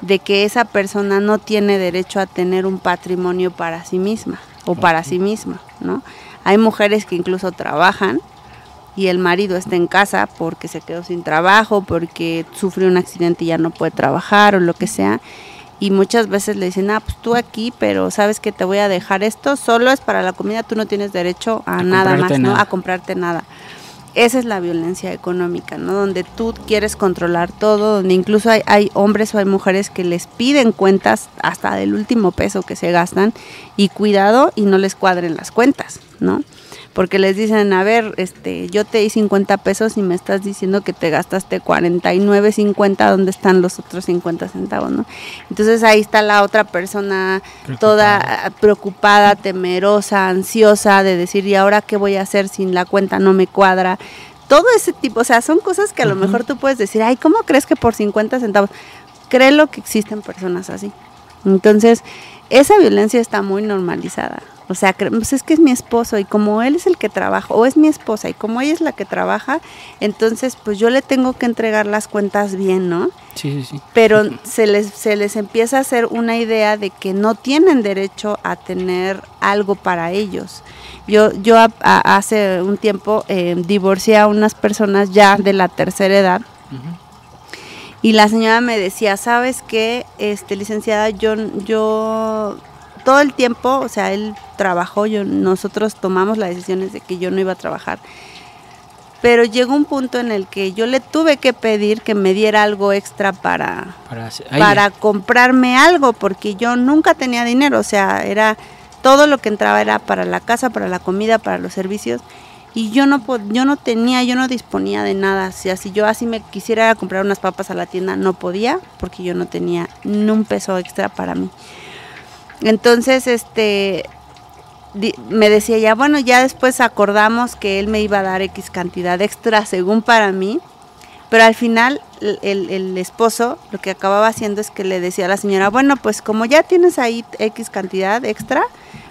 [SPEAKER 2] de que esa persona no tiene derecho a tener un patrimonio para sí misma o para sí misma, ¿no? Hay mujeres que incluso trabajan y el marido está en casa porque se quedó sin trabajo, porque sufrió un accidente y ya no puede trabajar o lo que sea. Y muchas veces le dicen, ah, pues tú aquí, pero sabes que te voy a dejar esto, solo es para la comida, tú no tienes derecho a, nada más, ¿no? A comprarte nada. Esa es la violencia económica, ¿no? Donde tú quieres controlar todo, donde incluso hay, hay hombres o hay mujeres que les piden cuentas hasta del último peso que se gastan y cuidado y no les cuadren las cuentas, ¿no? Porque les dicen, a ver, este, yo te di 50 pesos y me estás diciendo que te gastaste 49.50, ¿dónde están los otros 50 centavos, no? Entonces ahí está la otra persona toda preocupada, temerosa, ansiosa de decir, ¿y ahora qué voy a hacer si la cuenta no me cuadra? Todo ese tipo, o sea, son cosas que a lo mejor tú puedes decir, ay, ¿cómo crees que por 50 centavos? Créelo que existen personas así. Entonces, esa violencia está muy normalizada. O sea, pues es que es mi esposo y como él es el que trabaja, o es mi esposa y como ella es la que trabaja, entonces pues yo le tengo que entregar las cuentas bien, ¿no?
[SPEAKER 1] Sí, sí, sí.
[SPEAKER 2] Pero se les, se les empieza a hacer una idea de que no tienen derecho a tener algo para ellos. Yo, yo hace un tiempo eh, divorcié a unas personas ya de la tercera edad. Y la señora me decía, ¿sabes qué, este, licenciada? Yo, yo todo el tiempo, o sea, él trabajó, yo, nosotros tomamos las decisiones de que yo no iba a trabajar. Pero llegó un punto en el que yo le tuve que pedir que me diera algo extra para, para, comprarme algo, porque yo nunca tenía dinero, o sea, era todo lo que entraba era para la casa, para la comida, para los servicios y yo no yo no tenía, yo no disponía de nada, o sea, si yo así me quisiera comprar unas papas a la tienda no podía porque yo no tenía ni un peso extra para mí. Entonces, este, me decía ya, bueno, ya después acordamos que él me iba a dar X cantidad extra según para mí, pero al final el, esposo lo que acababa haciendo es que le decía a la señora, bueno, pues como ya tienes ahí X cantidad extra,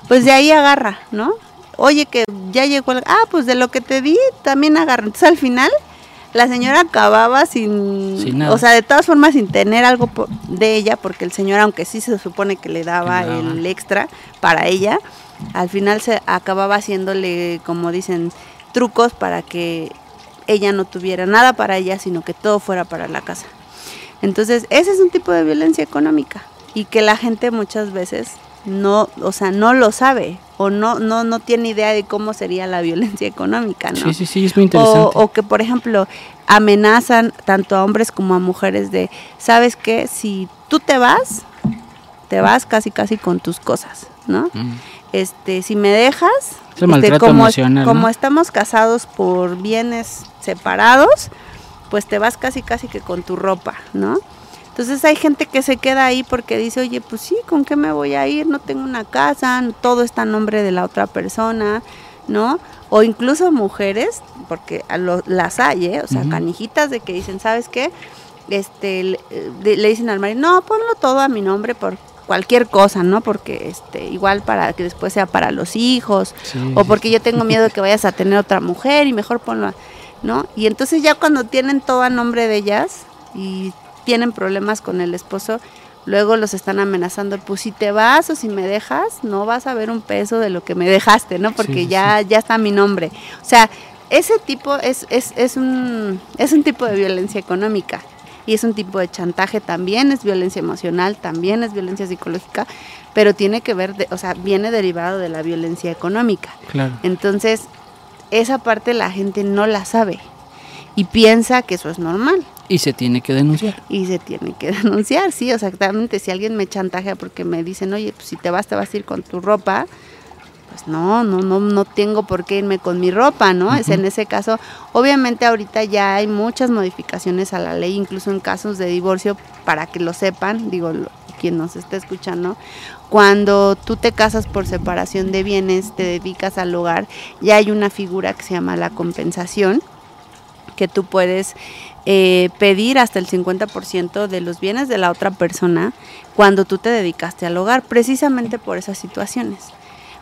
[SPEAKER 2] pues de ahí agarra, ¿no? Oye, que ya llegó, el, ah, pues de lo que te di también agarra. Entonces al final la señora acababa sin, o sea, de todas formas sin tener algo de ella, porque el señor, aunque sí se supone que le daba el extra para ella, al final se acababa haciéndole, como dicen, trucos para que ella no tuviera nada para ella, sino que todo fuera para la casa. Entonces, ese es un tipo de violencia económica y que la gente muchas veces no, o sea, no lo sabe o no, no, no tiene idea de cómo sería la violencia económica, ¿no?
[SPEAKER 1] Sí, sí, sí, es muy interesante.
[SPEAKER 2] O, que, por ejemplo, amenazan tanto a hombres como a mujeres de, ¿sabes qué? Si tú te vas, te vas casi, casi con tus cosas, ¿no? Mm. Este, si me dejas,
[SPEAKER 1] este,
[SPEAKER 2] como, como estamos casados por bienes separados, pues te vas casi, casi que con tu ropa, ¿no? Entonces hay gente que se queda ahí porque dice, oye, pues sí, ¿con qué me voy a ir? No tengo una casa, todo está a nombre de la otra persona, ¿no? O incluso mujeres, porque las hay, ¿eh? o sea, canijitas de que dicen, ¿sabes qué? Este, le, dicen al marido, no, ponlo todo a mi nombre por, cualquier cosa, ¿no? Porque este, igual para que después sea para los hijos, o porque yo tengo miedo de que vayas a tener otra mujer y mejor ponlo, ¿no? Y entonces ya cuando tienen todo a nombre de ellas y tienen problemas con el esposo, luego los están amenazando, pues si te vas o si me dejas, no vas a ver un peso de lo que me dejaste, ¿no? Porque ya, ya está mi nombre. O sea, ese tipo es, es, es, un, es un tipo de violencia económica y es un tipo de chantaje, también es violencia emocional, también es violencia psicológica, pero tiene que ver, o sea, viene derivado de la violencia económica.
[SPEAKER 1] Claro.
[SPEAKER 2] Entonces, esa parte la gente no la sabe y piensa que eso es normal.
[SPEAKER 1] Y se tiene que denunciar.
[SPEAKER 2] Y se tiene que denunciar, sí, exactamente. Si alguien me chantajea porque me dicen, oye, pues si te vas, te vas a ir con tu ropa, pues no, no, no, no tengo por qué irme con mi ropa, ¿no? Es en ese caso, obviamente ahorita ya hay muchas modificaciones a la ley, incluso en casos de divorcio, para que lo sepan, digo, quien nos esté escuchando, cuando tú te casas por separación de bienes, te dedicas al hogar, ya hay una figura que se llama la compensación, que tú puedes eh, pedir hasta el 50% de los bienes de la otra persona cuando tú te dedicaste al hogar, precisamente por esas situaciones.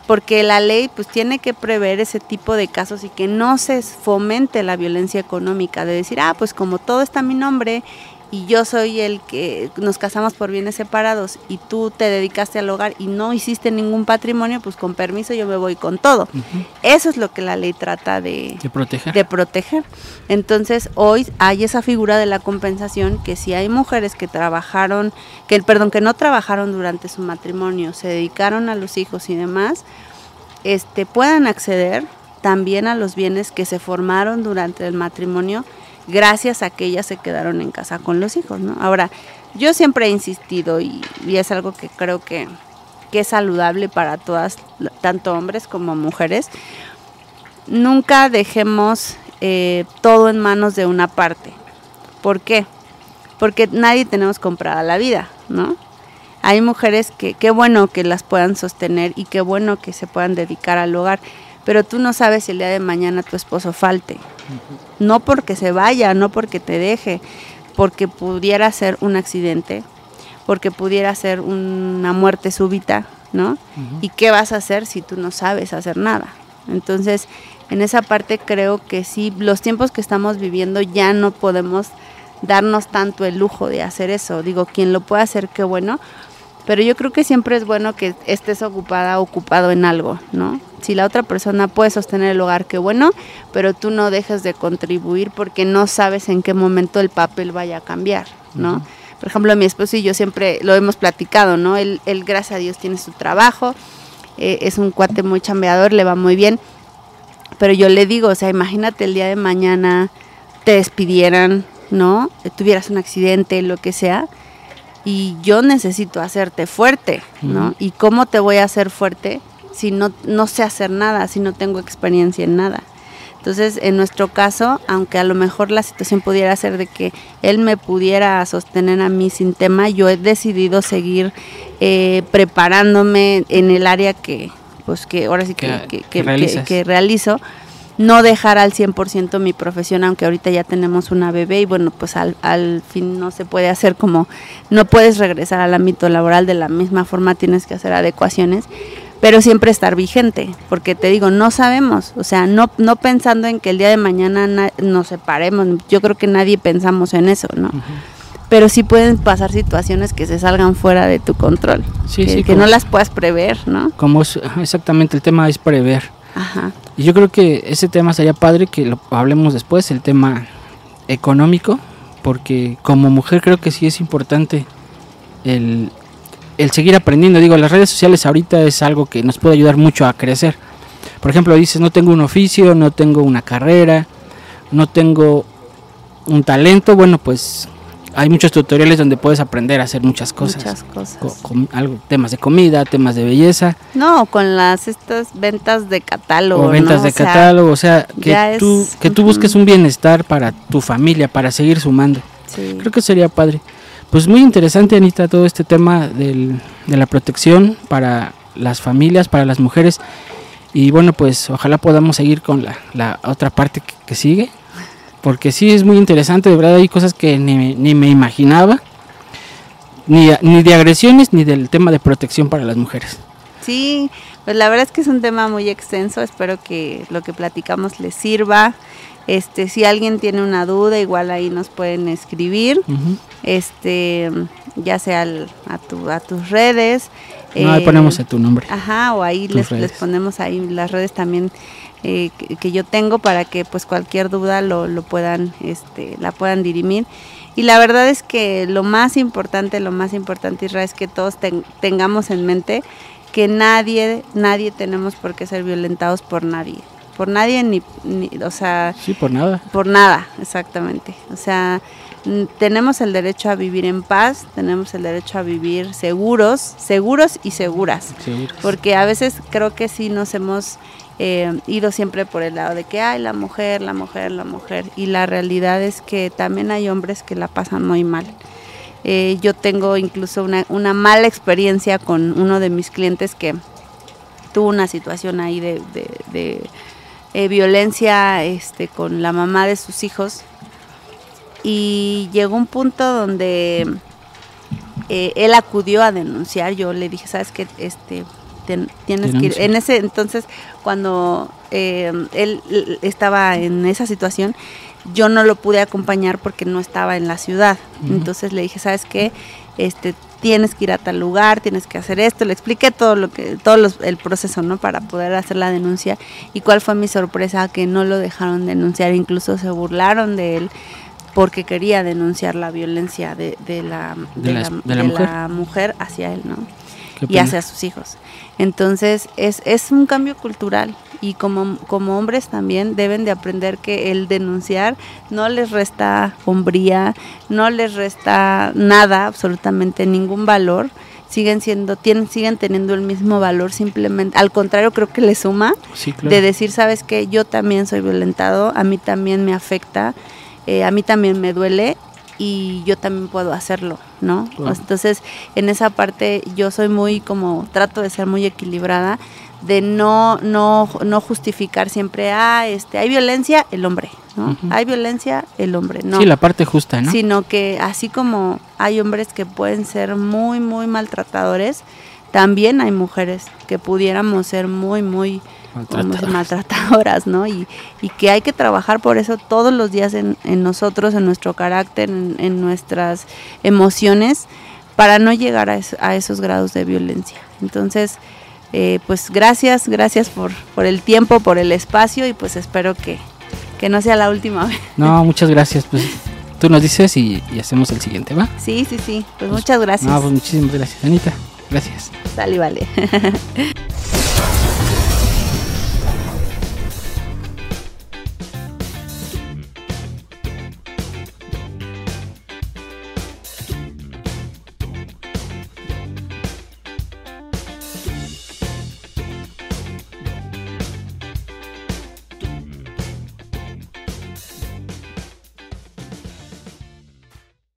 [SPEAKER 2] Porque la ley pues tiene que prever ese tipo de casos y que no se fomente la violencia económica de decir, ah, pues como todo está a mi nombre y yo soy el que nos casamos por bienes separados y tú te dedicaste al hogar y no hiciste ningún patrimonio, pues con permiso yo me voy con todo. Eso es lo que la ley trata de,
[SPEAKER 1] proteger.
[SPEAKER 2] de proteger. Entonces hoy hay esa figura de la compensación que si hay mujeres que trabajaron, que perdón, que no trabajaron durante su matrimonio, se dedicaron a los hijos y demás, este puedan acceder también a los bienes que se formaron durante el matrimonio gracias a que ellas se quedaron en casa con los hijos, ¿no? Ahora, yo siempre he insistido y, es algo que creo que, es saludable para todas, tanto hombres como mujeres, nunca dejemos eh, todo en manos de una parte. ¿Por qué? Porque nadie tenemos comprada la vida, ¿no? Hay mujeres que qué bueno que las puedan sostener y qué bueno que se puedan dedicar al hogar, pero tú no sabes si el día de mañana tu esposo falte. No porque se vaya, no porque te deje, porque pudiera ser un accidente, porque pudiera ser una muerte súbita, ¿no? ¿Y qué vas a hacer si tú no sabes hacer nada? Entonces, en esa parte creo que sí, los tiempos que estamos viviendo ya no podemos darnos tanto el lujo de hacer eso. Digo, quien lo puede hacer, qué bueno, pero yo creo que siempre es bueno que estés ocupada, ocupado en algo, ¿no? Si la otra persona puede sostener el hogar, qué bueno, pero tú no dejes de contribuir porque no sabes en qué momento el papel vaya a cambiar, ¿no? Por ejemplo, mi esposo y yo siempre lo hemos platicado, ¿no? Él, él gracias a Dios, tiene su trabajo, eh, es un cuate muy chambeador, le va muy bien, pero yo le digo, o sea, imagínate el día de mañana te despidieran, ¿no? Tuvieras un accidente, lo que sea, y yo necesito hacerte fuerte, ¿no? ¿Y cómo te voy a hacer fuerte si no, no sé hacer nada, si no tengo experiencia en nada? Entonces, en nuestro caso, aunque a lo mejor la situación pudiera ser de que él me pudiera sostener a mí sin tema, yo he decidido seguir eh, preparándome en el área que, pues que ahora sí que, que realizo no dejar al 100% mi profesión, aunque ahorita ya tenemos una bebé y bueno, pues al, al fin no se puede hacer como, no puedes regresar al ámbito laboral de la misma forma, tienes que hacer adecuaciones, pero siempre estar vigente, porque te digo, no sabemos, o sea, no, no pensando en que el día de mañana nos separemos, yo creo que nadie pensamos en eso, ¿no? Pero sí pueden pasar situaciones que se salgan fuera de tu control,
[SPEAKER 1] sí,
[SPEAKER 2] que,
[SPEAKER 1] sí,
[SPEAKER 2] que no las puedas prever, ¿no?
[SPEAKER 1] Como exactamente el tema es prever.
[SPEAKER 2] Ajá.
[SPEAKER 1] Y yo creo que ese tema sería padre que lo hablemos después, el tema económico, porque como mujer creo que sí es importante el, seguir aprendiendo. Digo, las redes sociales ahorita es algo que nos puede ayudar mucho a crecer. Por ejemplo, dices, no tengo un oficio, no tengo una carrera, no tengo un talento, bueno, pues hay muchos tutoriales donde puedes aprender a hacer muchas cosas.
[SPEAKER 2] Muchas cosas.
[SPEAKER 1] Con, algo, temas de comida, temas de belleza.
[SPEAKER 2] No, con las estas ventas de catálogo.
[SPEAKER 1] O ventas de catálogo, o sea, que tú, que tú busques un bienestar para tu familia, para seguir sumando. Creo que sería padre. Pues muy interesante, Anita, todo este tema del, de la protección para las familias, para las mujeres. Y bueno, pues ojalá podamos seguir con la, la otra parte que sigue porque sí es muy interesante, de verdad hay cosas que ni, me imaginaba. ni, ni de agresiones ni del tema de protección para las mujeres.
[SPEAKER 2] Sí, pues la verdad es que es un tema muy extenso, espero que lo que platicamos les sirva. Este, si alguien tiene una duda, igual ahí nos pueden escribir, este, ya sea al- a, tu, a tus redes.
[SPEAKER 1] No, ahí
[SPEAKER 2] eh,
[SPEAKER 1] ponemos tu nombre.
[SPEAKER 2] Ajá, o ahí les, les ponemos ahí las redes también eh, que, que yo tengo para que pues cualquier duda lo, lo puedan, este, la puedan dirimir. Y la verdad es que lo más importante, lo más importante, Israel, es que todos ten- tengamos en mente que nadie, nadie tenemos por qué ser violentados por nadie. Por nadie, ni, ni o sea,
[SPEAKER 1] Sí, por nada.
[SPEAKER 2] por nada, exactamente. O sea, tenemos el derecho a vivir en paz, tenemos el derecho a vivir seguros, seguros y seguras.
[SPEAKER 1] Seguro.
[SPEAKER 2] Porque a veces creo que sí nos hemos eh, ido siempre por el lado de que hay la mujer, la mujer, la mujer. Y la realidad es que también hay hombres que la pasan muy mal. Eh, yo tengo incluso una, una mala experiencia con uno de mis clientes que tuvo una situación ahí de, eh, violencia este, con la mamá de sus hijos. Y llegó un punto donde eh, él acudió a denunciar. Yo le dije, ¿sabes qué? Este, ten- tienes que ir. En ese entonces, cuando eh, él estaba en esa situación, yo no lo pude acompañar porque no estaba en la ciudad. Entonces le dije, ¿sabes qué? Este, tienes que ir a tal lugar, tienes que hacer esto. Le expliqué todo lo que, todo los- el proceso, ¿no? Para poder hacer la denuncia. Y cuál fue mi sorpresa que no lo dejaron denunciar, incluso se burlaron de él porque quería denunciar la violencia de, de la,
[SPEAKER 1] De la-
[SPEAKER 2] la
[SPEAKER 1] mujer
[SPEAKER 2] hacia él, ¿no? Y hacia sus hijos. Entonces es, es un cambio cultural y como, como hombres también deben de aprender que el denunciar no les resta hombría, no les resta nada, absolutamente ningún valor. Siguen siendo, tienen, siguen teniendo el mismo valor simplemente, al contrario creo que les suma
[SPEAKER 1] Sí, claro.
[SPEAKER 2] de decir, sabes que yo también soy violentado, a mí también me afecta, eh, a mí también me duele y yo también puedo hacerlo, ¿no?
[SPEAKER 1] Claro.
[SPEAKER 2] Entonces, en esa parte yo soy muy como, trato de ser muy equilibrada, de no, no, no justificar siempre, ah, este, hay violencia, el hombre, ¿no? Hay violencia, el hombre, no
[SPEAKER 1] Sí, la parte justa, ¿no?
[SPEAKER 2] sino que así como hay hombres que pueden ser muy, muy maltratadores, también hay mujeres que pudiéramos ser muy, muy
[SPEAKER 1] Maltratadoras.
[SPEAKER 2] maltratadoras, ¿no? Y, y que hay que trabajar por eso todos los días en, en nosotros, en nuestro carácter, en, en nuestras emociones, para no llegar a, es- a esos grados de violencia. Entonces, eh, pues gracias, gracias por, por el tiempo, por el espacio y pues espero que, que no sea la última vez.
[SPEAKER 1] No, muchas gracias. Pues tú nos dices y, y hacemos el siguiente, ¿va?
[SPEAKER 2] Sí, sí, sí. Pues muchas gracias.
[SPEAKER 1] No, pues muchísimas gracias, Anita. Gracias.
[SPEAKER 2] Sale, vale.